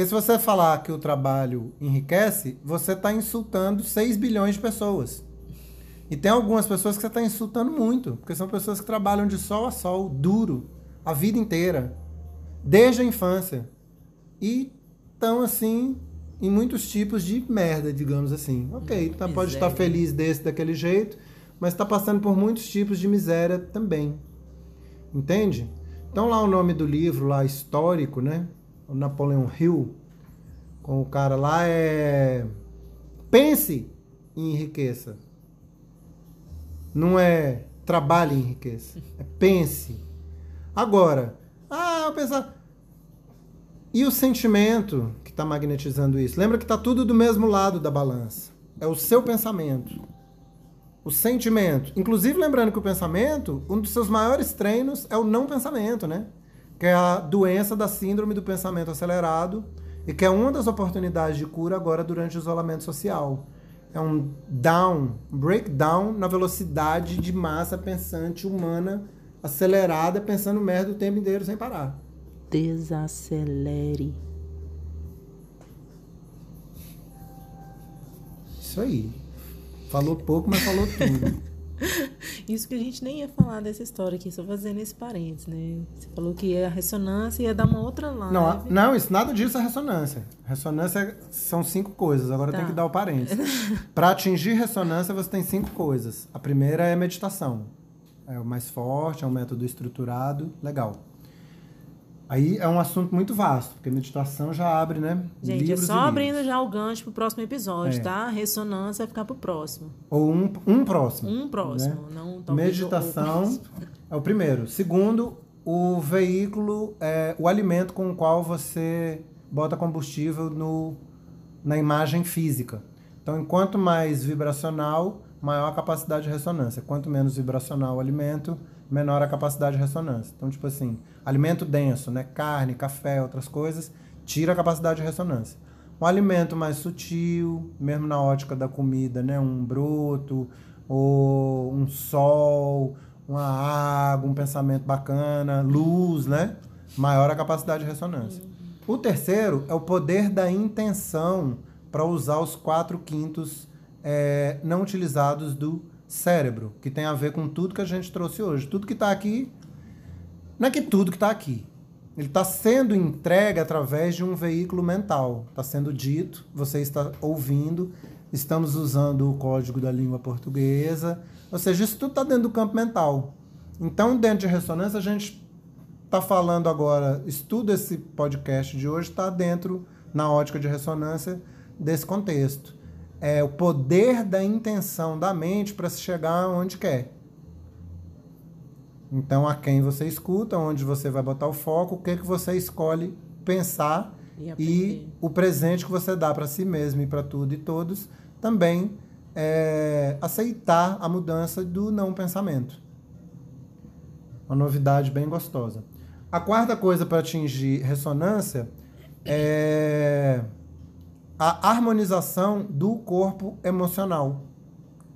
Porque se você falar que o trabalho enriquece, você está insultando 6 bilhões de pessoas. E tem algumas pessoas que você está insultando muito, porque são pessoas que trabalham de sol a sol, duro, a vida inteira, desde a infância. E estão, assim, em muitos tipos de merda, digamos assim. Ok, então pode estar feliz desse, daquele jeito, mas está passando por muitos tipos de miséria também. Entende? Então lá o nome do livro, lá histórico, né? O Napoleon Hill, com o cara lá é... Pense e enriqueça. Não é trabalhe e enriqueça. É pense. Agora, ah, eu pensar... E o sentimento que está magnetizando isso? Lembra que está tudo do mesmo lado da balança. É o seu pensamento. O sentimento. Inclusive, lembrando que o pensamento, um dos seus maiores treinos é o não pensamento, né? Que é a doença da síndrome do pensamento acelerado e que é uma das oportunidades de cura agora durante o isolamento social. É um down, um breakdown na velocidade de massa pensante humana acelerada, pensando merda o tempo inteiro sem parar. Desacelere. Isso aí. Falou pouco, mas falou tudo. (laughs) (laughs) Isso que a gente nem ia falar dessa história aqui, só fazendo esse parênteses, né? Você falou que a ressonância ia dar uma outra live. Não, não isso, nada disso é ressonância. Ressonância são cinco coisas, agora Tá. tem que dar o parênteses. (laughs) Para atingir ressonância, você tem cinco coisas. A primeira é meditação. É o mais forte, é um método estruturado, legal. Aí é um assunto muito vasto, porque meditação já abre, né? Gente, livros é só abrindo já o gancho pro próximo episódio, É. tá? Ressonância vai ficar pro próximo. Ou um, um próximo. Um próximo, né? não Meditação é o primeiro. Segundo, o veículo, é o alimento com o qual você bota combustível no, na imagem física. Então, enquanto mais vibracional, maior a capacidade de ressonância. Quanto menos vibracional o alimento, menor a capacidade de ressonância. Então, tipo assim, alimento denso, né? Carne, café, outras coisas, tira a capacidade de ressonância. Um alimento mais sutil, mesmo na ótica da comida, né? Um broto, ou um sol, uma água, um pensamento bacana, luz, né? Maior a capacidade de ressonância. O terceiro é o poder da intenção para usar os quatro quintos é, não utilizados do cérebro, que tem a ver com tudo que a gente trouxe hoje. Tudo que está aqui, não é que tudo que está aqui. Ele está sendo entregue através de um veículo mental. Está sendo dito, você está ouvindo, estamos usando o código da língua portuguesa. Ou seja, isso tudo está dentro do campo mental. Então, dentro de ressonância, a gente está falando agora, estudo esse podcast de hoje está dentro, na ótica de ressonância, desse contexto. É o poder da intenção da mente para se chegar onde quer. Então, a quem você escuta, onde você vai botar o foco, o que, que você escolhe pensar E e o presente que você dá para si mesmo e para tudo e todos também é aceitar a mudança do não pensamento. Uma novidade bem gostosa. A quarta coisa para atingir ressonância é a harmonização do corpo emocional,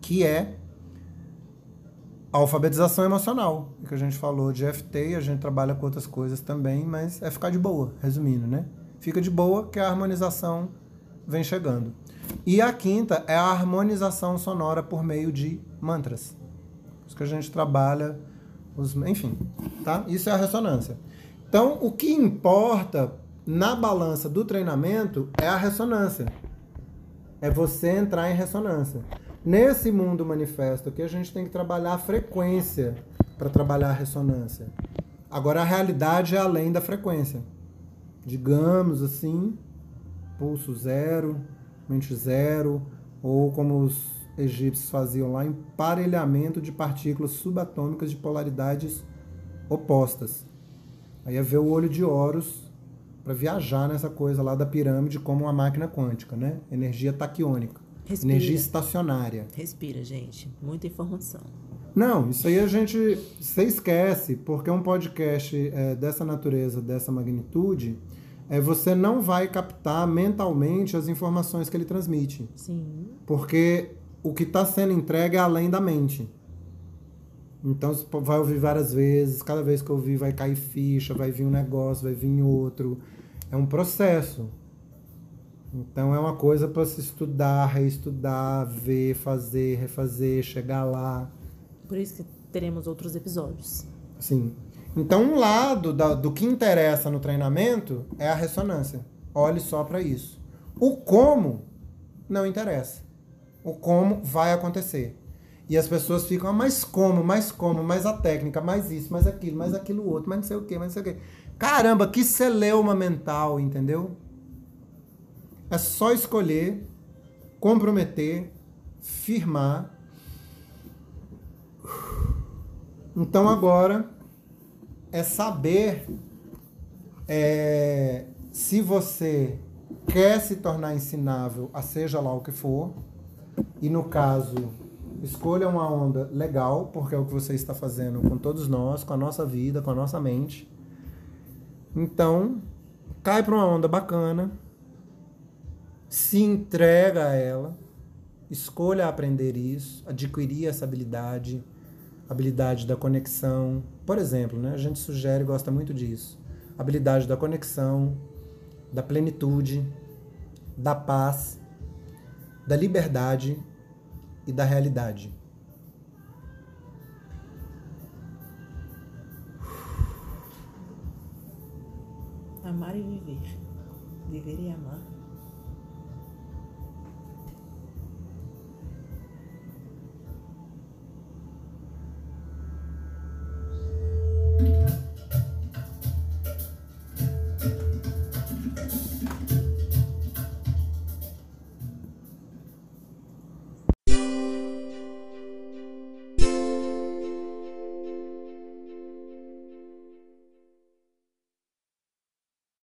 que é a alfabetização emocional, que a gente falou de FT, a gente trabalha com outras coisas também, mas é ficar de boa, resumindo, né? Fica de boa que a harmonização vem chegando. E a quinta é a harmonização sonora por meio de mantras. Isso que a gente trabalha, os, enfim, tá? Isso é a ressonância. Então, o que importa na balança do treinamento é a ressonância. É você entrar em ressonância. Nesse mundo manifesto aqui, a gente tem que trabalhar a frequência para trabalhar a ressonância. Agora, a realidade é além da frequência. Digamos assim, pulso zero, mente zero, ou como os egípcios faziam lá, emparelhamento de partículas subatômicas de polaridades opostas. Aí é ver o olho de Horus para viajar nessa coisa lá da pirâmide como uma máquina quântica, né? Energia taquiônica, Respira. energia estacionária. Respira, gente. Muita informação. Não, isso aí a gente você esquece, porque um podcast é, dessa natureza, dessa magnitude, é, você não vai captar mentalmente as informações que ele transmite. Sim. Porque o que está sendo entregue é além da mente. Então você vai ouvir várias vezes, cada vez que eu ouvir vai cair ficha, vai vir um negócio, vai vir outro. É um processo. Então é uma coisa para se estudar, reestudar, ver, fazer, refazer, chegar lá. Por isso que teremos outros episódios. Sim. Então, um lado da- do que interessa no treinamento é a ressonância. Olhe só para isso. O como não interessa. O como vai acontecer. E as pessoas ficam, ah, mas como, mais como, mais a técnica, mais isso, mais aquilo, mais aquilo outro, mais não sei o quê, mais não sei o quê. Caramba, que celeuma mental, entendeu? É só escolher, comprometer, firmar. Então agora é saber é, se você quer se tornar ensinável a seja lá o que for, e no caso Escolha uma onda legal, porque é o que você está fazendo com todos nós, com a nossa vida, com a nossa mente. Então, cai para uma onda bacana, se entrega a ela, escolha aprender isso, adquirir essa habilidade, habilidade da conexão. Por exemplo, né, a gente sugere e gosta muito disso. Habilidade da conexão, da plenitude, da paz, da liberdade e da realidade. amar e viver. Viver e amar. thank